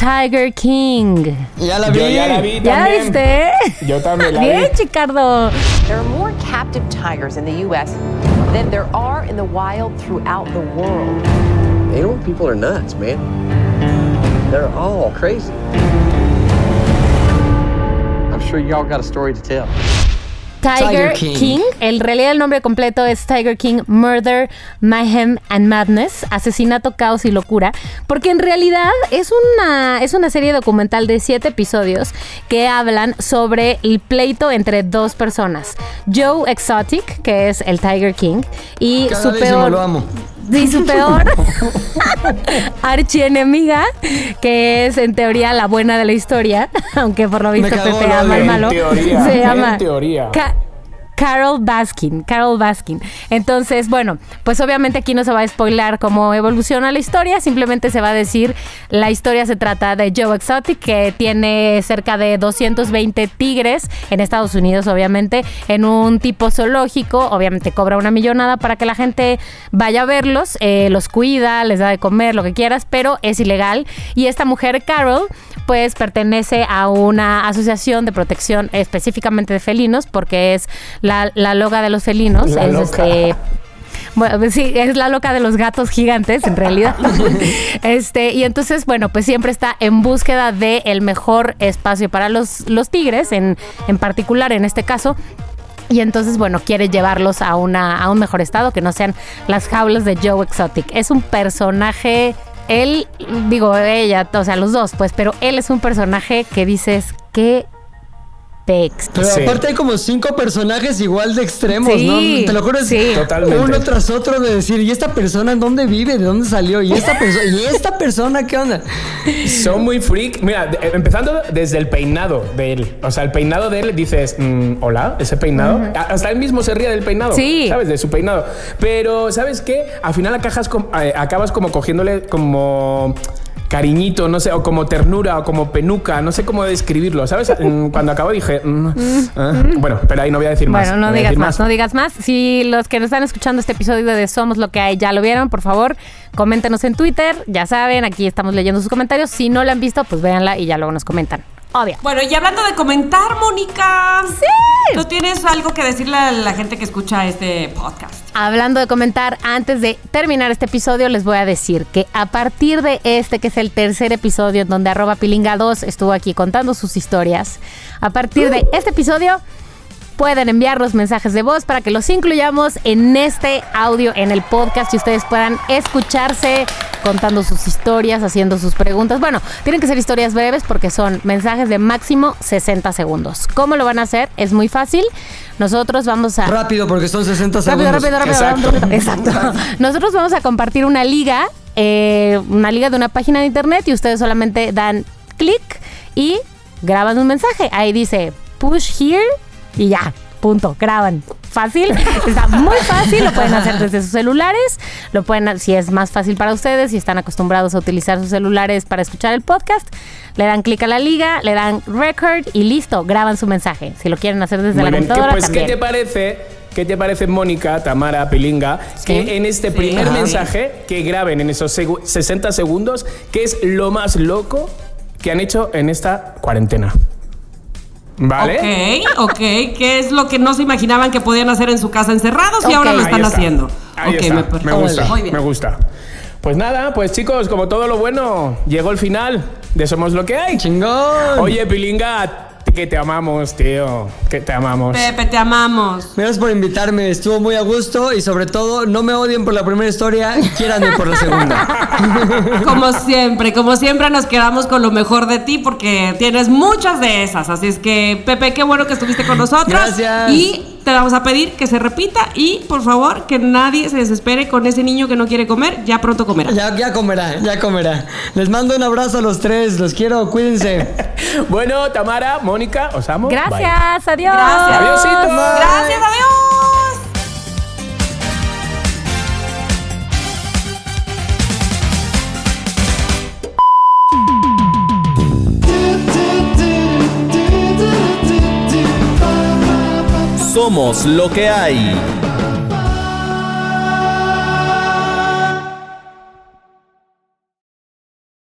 Tiger King. Ya la vi. Yo ya la vi ¿Ya la también. viste? Yo también la Bien, vi. Chicardo. There are more captive tigers in the U.S. than there are in the wild throughout the world. Animal people are nuts, man. They're all crazy. I'm sure y'all got a story to tell. Tiger, Tiger King. King. En realidad el nombre completo es Tiger King Murder, Mayhem and Madness, asesinato, caos y locura, porque en realidad es una, es una serie documental de siete episodios que hablan sobre el pleito entre dos personas. Joe Exotic, que es el Tiger King, y su peor... lo amo. Y su peor archienemiga, que es en teoría la buena de la historia, aunque por lo visto Pepe ama al malo. En teoría, se en llama teoría. Ca- Carol Baskin, Carol Baskin. Entonces, bueno, pues obviamente aquí no se va a spoilar cómo evoluciona la historia, simplemente se va a decir, la historia se trata de Joe Exotic, que tiene cerca de 220 tigres en Estados Unidos, obviamente, en un tipo zoológico, obviamente cobra una millonada para que la gente vaya a verlos, eh, los cuida, les da de comer, lo que quieras, pero es ilegal. Y esta mujer, Carol, pues pertenece a una asociación de protección específicamente de felinos, porque es la, la loga de los felinos. La es loca. este. Bueno, pues sí, es la loca de los gatos gigantes, en realidad. este, y entonces, bueno, pues siempre está en búsqueda del el mejor espacio para los, los tigres, en, en particular en este caso. Y entonces, bueno, quiere llevarlos a, una, a un mejor estado, que no sean las jaulas de Joe Exotic. Es un personaje, él, digo, ella, o sea, los dos, pues, pero él es un personaje que dices, qué pex. Pero Sí. aparte hay como cinco personajes igual de extremos, Sí, ¿no? Te lo juro, es sí. Totalmente. uno tras otro de decir, ¿y esta persona en dónde vive? ¿De dónde salió? ¿Y esta persona? ¿Y esta persona qué onda? Son muy freak. Mira, de- empezando desde el peinado de él. O sea, el peinado de él dices, mm, hola, ese peinado. Hasta él mismo se ríe del peinado. Sí. ¿Sabes? De su peinado. Pero, ¿sabes qué? Al final acajas com- eh, acabas como cogiéndole como cariñito, no sé, o como ternura, o como penuca, no sé cómo describirlo, ¿sabes? Mm, Cuando acabo dije, mm, ah. bueno, pero ahí no voy a decir más. Bueno, no digas decir más, no digas más. Si los que nos están escuchando este episodio de Somos lo que hay ya lo vieron, por favor, coméntenos en Twitter. Ya saben, aquí estamos leyendo sus comentarios. Si no la han visto, pues véanla y ya luego nos comentan. Obvio. Bueno, y hablando de comentar, Mónica. Sí. ¿Tú tienes algo que decirle a la gente que escucha este podcast? Hablando de comentar, antes de terminar este episodio, les voy a decir que a partir de este, que es el tercer episodio en donde arroba pilinga 2 estuvo aquí contando sus historias, a partir de este episodio pueden enviarnos mensajes de voz para que los incluyamos en este audio, en el podcast, y ustedes puedan escucharse contando sus historias, haciendo sus preguntas. Bueno, tienen que ser historias breves porque son mensajes de máximo 60 segundos. ¿Cómo lo van a hacer? Es muy fácil. Nosotros vamos a... Rápido, porque son 60 segundos. Rápido, rápido, rápido. Exacto. Exacto. Nosotros vamos a compartir una liga, eh, una liga de una página de internet y ustedes solamente dan clic y graban un mensaje. Ahí dice push here y ya, punto, graban. Fácil, está muy fácil, lo pueden hacer desde sus celulares, lo pueden, si es más fácil para ustedes, si están acostumbrados a utilizar sus celulares para escuchar el podcast, le dan clic a la liga, le dan record y listo, graban su mensaje. Si lo quieren hacer desde Muy la bien. ¿Qué, computadora, pues, ¿qué también. te parece? ¿Qué te parece, Mónica, Tamara, Pilinga? Que en este primer Ajá. mensaje que graben en esos segu- 60 segundos, ¿qué es lo más loco que han hecho en esta cuarentena? ¿Vale? Ok, ok. ¿Qué es lo que no se imaginaban que podían hacer en su casa encerrados y ahora lo Ahí están está. haciendo? Ahí ok, está. me, Me, gusta, Muy bien. me gusta. Pues nada, pues chicos, como todo lo bueno, llegó el final de Somos lo que hay. ¡Chingón! Oye, Pilinga, que te amamos, tío. Que te amamos. Pepe, te amamos. Gracias por invitarme, estuvo muy a gusto y sobre todo no me odien por la primera historia, quiéranme por la segunda. Como siempre, como siempre nos quedamos con lo mejor de ti porque tienes muchas de esas. Así es que, Pepe, qué bueno que estuviste con nosotros. Gracias. Y te vamos a pedir que se repita y, por favor, que nadie se desespere con ese niño que no quiere comer. Ya pronto comerá. Ya, ya comerá, ya comerá. Les mando un abrazo a los tres, los quiero, cuídense. Bueno, Tamara, Mónica, os amo. Bye. Gracias, adiós. Gracias. Adiósito. Gracias, adiós. Somos lo que hay.